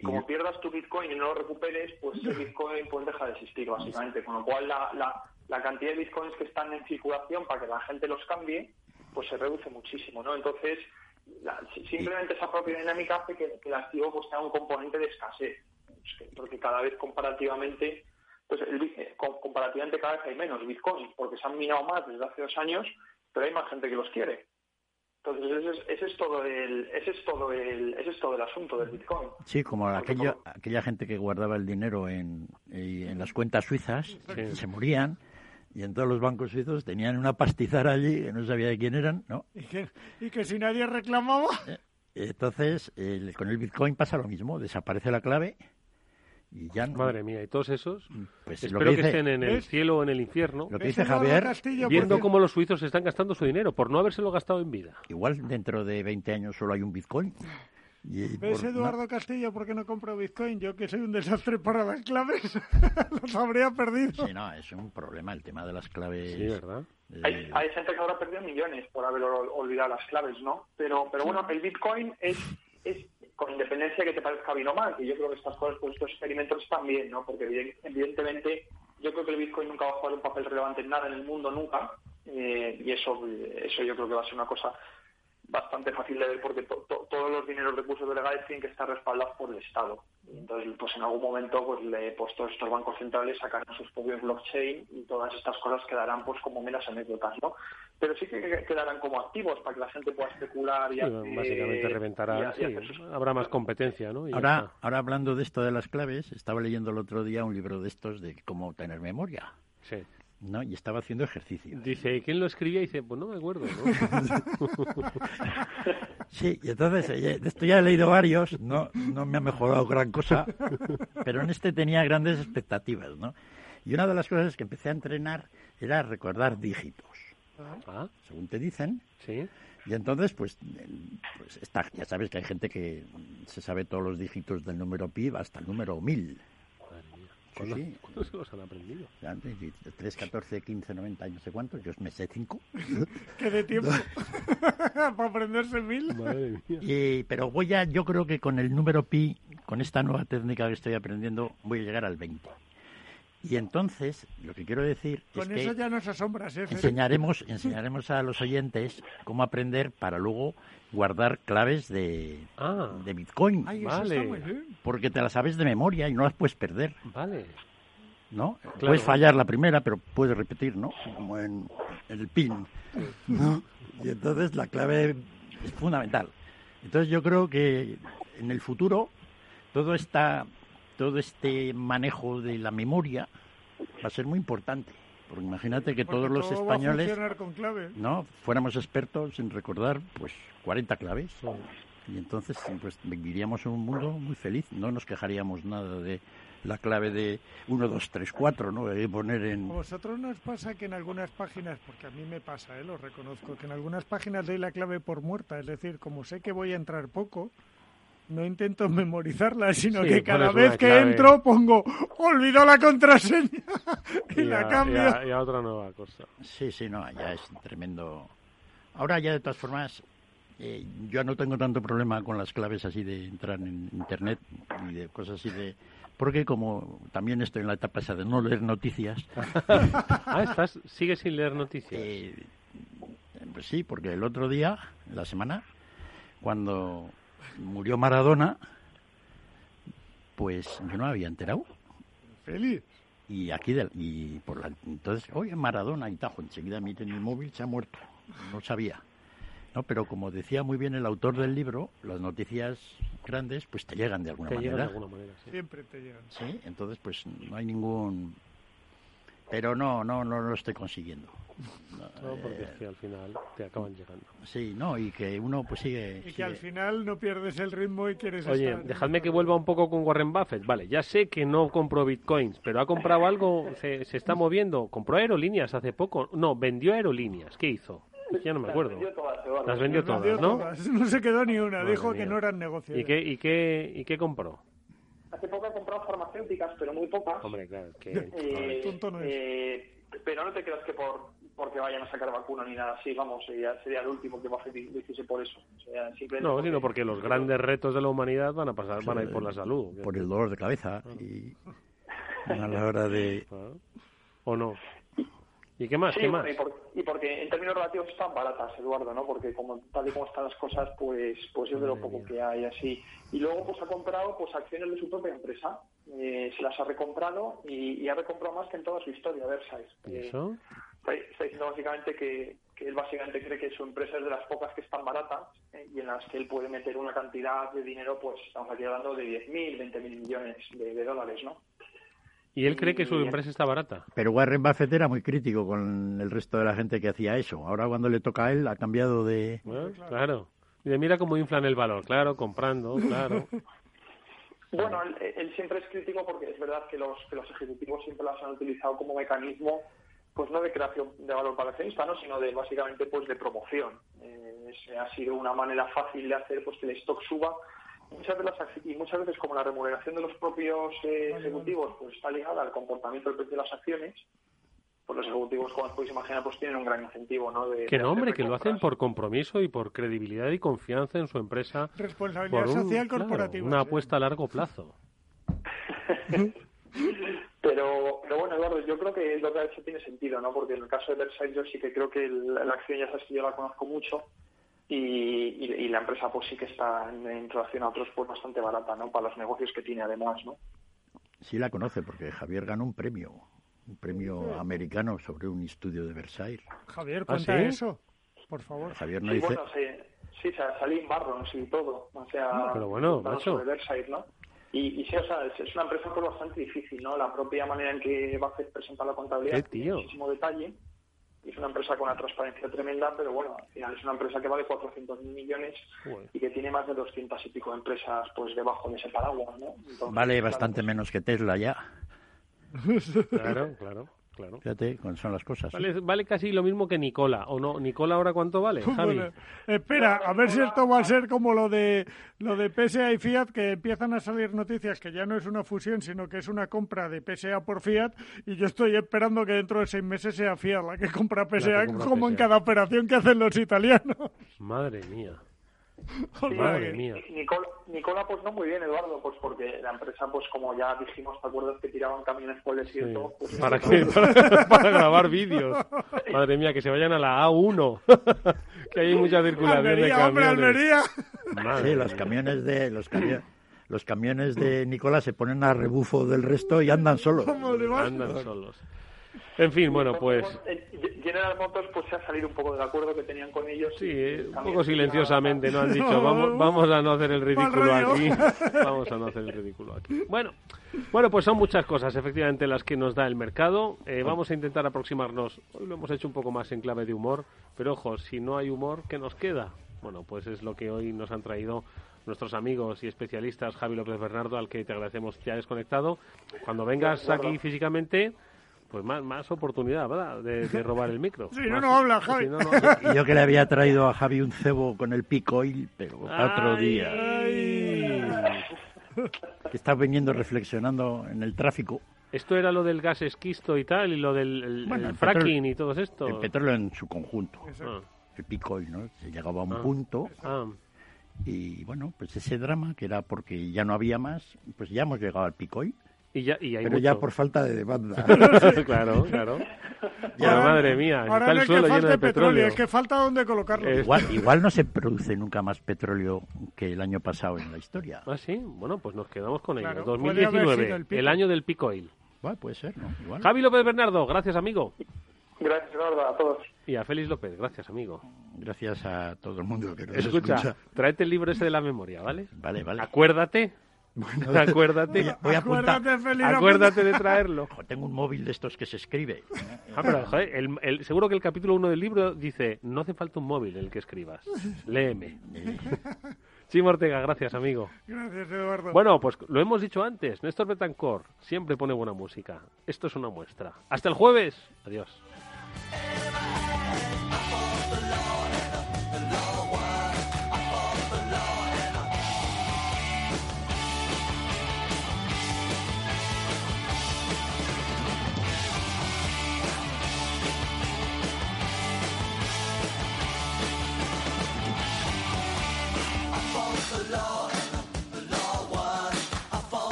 y Como yo- pierdas tu Bitcoin y no lo recuperes, pues el Bitcoin pues deja de existir, básicamente. Con lo cual, la, la, la cantidad de Bitcoins que están en circulación para que la gente los cambie, pues se reduce muchísimo, ¿no? Entonces, la- si- simplemente esa propia dinámica hace que, que el activo pues tenga un componente de escasez. Que- Porque cada vez comparativamente, pues el eh, com- comparativamente cada vez hay menos Bitcoin, porque se han minado más desde hace dos años, pero hay más gente que los quiere. Entonces ese es, ese es todo el, ese es todo el, ese es todo el asunto del Bitcoin. Sí, como Porque aquella, como- aquella gente que guardaba el dinero en, y en las cuentas suizas, se morían, y en todos los bancos suizos tenían una pastizara allí, que no sabía de quién eran, ¿no? Y que, y que si nadie reclamaba, Entonces, el- con el Bitcoin pasa lo mismo, desaparece la clave y ya no... Madre mía, y todos esos, Pues lo espero que que, dice- estén en el ¿ves? cielo o en el infierno, Lo que dice Javier, Castillo, viendo porque- cómo los suizos están gastando su dinero por no habérselo gastado en vida. igual dentro de 20 años solo hay un Bitcoin. Y ¿Ves, por- Eduardo Castillo, por qué no compro Bitcoin? Yo que soy un desastre para las claves, los habría perdido. Sí, no, es un problema el tema de las claves. Sí, ¿verdad? eh, Hay, hay gente que habrá perdido millones por haber ol- olvidado las claves, ¿no? Pero, pero bueno, el Bitcoin es, es con independencia de que te parezca bien o mal, que yo creo que estas cosas, pues estos experimentos están bien, ¿no? Porque eviden- evidentemente yo creo que el Bitcoin nunca va a jugar un papel relevante en nada en el mundo, nunca, eh, y eso, eso yo creo que va a ser una cosa bastante fácil de ver porque to- to- todos los dineros de cursos legales tienen que estar respaldados por el Estado. Y Entonces, pues en algún momento, pues, le, pues todos estos bancos centrales sacarán sus propios blockchain y todas estas cosas quedarán pues como meras anécdotas, ¿no? Pero sí que que- quedarán como activos para que la gente pueda especular y, Sí, hacer- básicamente y reventará, a- y sí, hacer sus- habrá más competencia, ¿no? Y Ahora, ahora hablando de esto de las claves, estaba leyendo el otro día un libro de estos de cómo tener memoria, Sí. ¿No? Y estaba haciendo ejercicio. Dice, ¿y quién lo escribía? Y dice, pues no me acuerdo, ¿no? Sí, y entonces, eh, de esto ya he leído varios, no, no me ha mejorado gran cosa, pero en este tenía grandes expectativas, ¿no? Y una de las cosas que empecé a entrenar era recordar dígitos, ah, según te dicen, sí. y entonces, pues, eh, pues está, ya sabes que hay gente que se sabe todos los dígitos del número pi hasta el número 1000. Mía. Sí, ¿Cuándo, sí. cuándo se los han aprendido? De 3, 14, 15, 90, no sé cuántos, yo me sé 5. Que de tiempo para aprenderse mil. Madre mía. Y, pero voy a, yo creo que con el número pi, con esta nueva técnica que estoy aprendiendo, voy a llegar al 20. Y entonces, lo que quiero decir es Con que eso ya nos asombras, ¿eh? Enseñaremos, enseñaremos a los oyentes cómo aprender para luego guardar claves de, Ah, de Bitcoin. Ay, eso Vale. está muy bien. Porque te las sabes de memoria y no las puedes perder, vale. ¿no? Claro. Puedes fallar la primera, pero puedes repetir, ¿no? Como en el PIN. ¿no? Y entonces la clave es fundamental. Entonces yo creo que en el futuro todo esta, todo este manejo de la memoria va a ser muy importante. Porque imagínate que Porque todos los todo españoles con clave. no fuéramos expertos en recordar pues 40 claves y entonces pues viviríamos en un mundo muy feliz no nos quejaríamos nada de la clave de 1 2 3 4 no de poner ¿A en vosotros nos pasa que en algunas páginas, porque a mí me pasa, ¿eh? lo reconozco, que en algunas páginas doy la clave por muerta? Es decir, como sé que voy a entrar poco, no intento memorizarla, sino Sí, que cada vez que clave. entro pongo, olvidó la contraseña y, Y la a- cambio. y a- y a otra nueva cosa. sí sí no ya es tremendo ahora ya de todas formas eh, yo no tengo tanto problema con las claves así de entrar en internet y de cosas así de porque como también estoy en la etapa esa de no leer noticias ah, estás, sigues sin leer noticias. Eh, pues sí, porque el otro día, la semana, cuando murió Maradona, pues yo no me había enterado. Feliz. Y aquí, del- y por la, entonces, oye, Maradona y Tajo, enseguida miré en el móvil, se ha muerto. No sabía. No, pero como decía muy bien el autor del libro, las noticias grandes pues te llegan de alguna Te manera. llegan de alguna manera, sí. Siempre te llegan. Sí, entonces pues no hay ningún... Pero no, no, no lo estoy consiguiendo. No, porque es que al final te acaban llegando. Sí, no, y que uno pues sigue... Y que sigue- al final no pierdes el ritmo y quieres Oye, estar... dejadme que vuelva un poco con Warren Buffett. Vale, ya sé que no compró bitcoins, pero ha comprado algo, se, se está moviendo. Compró aerolíneas hace poco. No, vendió aerolíneas. ¿Qué hizo? Ya no me acuerdo. vendió todas, Eduardo. Las vendió Las vendió todas, ¿no? todas. No se quedó ni una, Madre dijo que no eran negocios. ¿Y qué, y, qué, ¿Y qué compró? Hace poco ha comprado farmacéuticas, pero muy pocas. Hombre, claro, que... Eh, Tonto no es. eh, pero no te creas que por porque vayan a sacar vacuna ni nada así, vamos, sería, sería el último que Buffett hiciese por eso. No, porque- sino porque los grandes retos de la humanidad van a pasar, van a ir por la salud. por el dolor de cabeza y a la hora de Ah. ¿O no? ¿Y qué más? Sí, ¿Qué bueno, más? y, por- y porque en términos relativos están baratas, Eduardo, ¿no? Porque como tal y como están las cosas, pues pues es de lo poco mía. que hay así. Y luego pues ha comprado pues acciones de su propia empresa. Eh, se las ha recomprado y, y ha recomprado más que en toda su historia, Versailles. ¿Y Eh, eso? Está, está diciendo básicamente que, que él básicamente cree que su empresa es de las pocas que están baratas eh, y en las que él puede meter una cantidad de dinero, pues estamos aquí hablando de 10.000, 20.000 millones de, de dólares, ¿no? ¿Y él cree que su empresa está barata? pero Warren Buffett era muy crítico con el resto de la gente que hacía eso ahora cuando le toca a él ha cambiado de Bueno, claro. Y de mira cómo inflan el valor. Claro, comprando, claro. Bueno, él, él siempre es crítico porque es verdad que los, que los ejecutivos siempre las han utilizado como mecanismo, pues no de creación de valor para el accionista, ¿no? sino de básicamente pues de promoción. Eh, ha sido una manera fácil de hacer pues que el stock suba. Muchas de las ac- y muchas veces como la remuneración de los propios eh, ejecutivos pues está ligada al comportamiento del precio de las acciones, pues los ejecutivos, como os podéis imaginar, pues tienen un gran incentivo, ¿no? De, Que de no, hombre, que lo hacen por compromiso y por credibilidad y confianza en su empresa. Responsabilidad Por un- social claro, corporativa. una apuesta a largo plazo. Pero, pero bueno, Eduardo, yo creo que lo que ha hecho tiene sentido, ¿no? Porque en el caso de Versailles yo sí que creo que el- la acción ya sabes que yo la conozco mucho y, y- y la empresa pues sí que está en, en relación a otros pues bastante barata, ¿no? Para los negocios que tiene además, ¿no? sí la conoce porque Javier ganó un premio un premio americano sobre un estudio de Versailles Javier, ¿Ah, cuenta sí? eso, por favor. Javier no sí, dice bueno, sí, sí, sa- salí en Barrons y todo, o sea, Ah, pero bueno, macho. sobre Versailles, ¿no? Y, y sí, o sea, es, es una empresa pues bastante difícil, ¿no? La propia manera en que Buffett presenta la contabilidad ¡Qué tiene muchísimo detalle. Es una empresa con una transparencia tremenda, pero bueno, al final es una empresa que vale 400 mil millones y que tiene más de 200 y pico empresas pues debajo de ese paraguas, ¿no? Entonces, vale claro, bastante menos que Tesla ya Claro, claro, claro. fíjate cómo son las cosas Vale, vale casi lo mismo que Nicola, ¿o no? ¿Nicola ahora cuánto vale, Javi? Bueno, espera, a ver si esto va a ser como lo de lo de PSA y Fiat, que empiezan a salir noticias que ya no es una fusión, sino que es una compra de PSA por Fiat, y yo estoy esperando que dentro de seis meses sea Fiat la que compra PSA, compra como en cada operación que hacen los italianos. Madre mía. Sea Madre mía. Nicola, Nicola, pues no muy bien, Eduardo, pues porque la empresa, pues como ya dijimos, ¿te acuerdas que tiraban camiones por el desierto? Pues, ¿Para qué? Para, para grabar vídeos. Madre mía, que se vayan a la A1. que hay mucha circulación de Almería, hombre, camiones. Almería. Madre sí los camiones de los camiones los camiones de Nicolás se ponen a rebufo del resto y andan solos ¿Cómo le va? Andan solos. En fin, bueno, pues... Eh, General Motors pues se ha salido un poco del acuerdo que tenían con ellos. Sí, eh, un poco silenciosamente, ¿no? Han dicho, vamos, vamos a no hacer el ridículo aquí. Vamos a no hacer el ridículo aquí. Bueno, bueno, pues son muchas cosas, efectivamente, las que nos da el mercado. Eh, vamos a intentar aproximarnos. Hoy lo hemos hecho un poco más en clave de humor, pero ojo, si no hay humor, ¿qué nos queda? Bueno, pues es lo que hoy nos han traído nuestros amigos y especialistas, Javi López Bernardo, al que te agradecemos que hayas desconectado. Cuando vengas aquí físicamente, pues más, más oportunidad, ¿verdad? De, de robar el micro. Si no, Más- no habla, Javi. si no, no- Y yo que le había traído a Javi un cebo con el pico oil, pero otro día. ay. Que está viniendo reflexionando en el tráfico. Esto era lo del gas esquisto y tal, y lo del el- Bueno, el el fracking petróleo- y todo esto. El petróleo en su conjunto. Ah, El pico oil, ¿no? Se llegaba a un Ah. punto ah. y bueno, pues ese drama que era porque ya no había más, pues ya hemos llegado al pico oil. Y ya, y hay Pero ya mucho. por falta de demanda. claro, claro. Ya. Pero madre mía, Ahora está no el es suelo que lleno de petróleo. es que falta dónde colocarlo. Igual, igual no se produce nunca más petróleo que el año pasado en la historia. Ah, sí, bueno, pues nos quedamos con ello. Claro, puede haber 2019, sido el el, año del pico oil. Bueno, puede ser, ¿no? Igual. Javi López Bernardo, gracias amigo. Gracias, Eduardo, a todos. Y a Félix López, gracias amigo. Gracias a todo el mundo que nos Escucha, escucha. tráete el libro ese de la memoria, ¿vale? Vale, vale. Acuérdate, acuérdate, Voy a, voy a apuntar. Acuérdate, de traerlo. Ojo, tengo un móvil de estos que se escribe. Ah, pero, joder, el- el- seguro que el capítulo 1 del libro dice, no hace falta un móvil en el que escribas, léeme. Chimo Ortega, gracias amigo. Gracias, Eduardo. Bueno, pues lo hemos dicho antes, Néstor Betancourt siempre pone buena música. Esto es una muestra. Hasta el jueves. Adiós.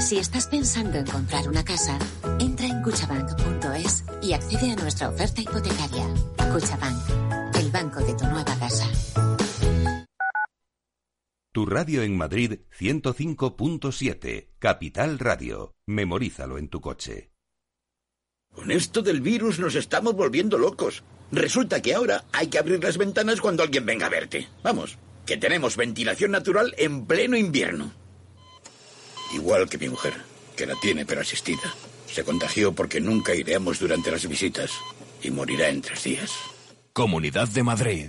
Si estás pensando en comprar una casa, entra en cuchabank.es y accede a nuestra oferta hipotecaria. Cuchabank, el banco de tu nueva casa. Tu radio en Madrid 105.7, Capital Radio. Memorízalo en tu coche. Con esto del virus nos estamos volviendo locos. Resulta que ahora hay que abrir las ventanas cuando alguien venga a verte. Vamos, que tenemos ventilación natural en pleno invierno. Igual que mi mujer, que la tiene pero asistida. Se contagió porque nunca iremos durante las visitas y morirá en tres días. Comunidad de Madrid.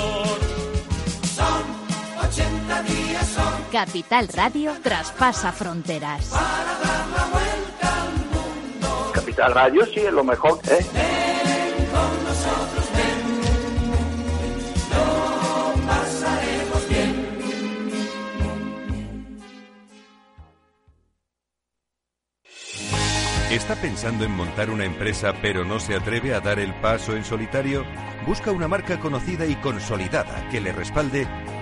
Son 80 días, son Capital Radio traspasa fronteras. Capital Radio, sí, es lo mejor, ¿eh? con nosotros, ven. Lo pasaremos bien. ¿Está pensando en montar una empresa pero no se atreve a dar el paso en solitario? Busca una marca conocida y consolidada que le respalde.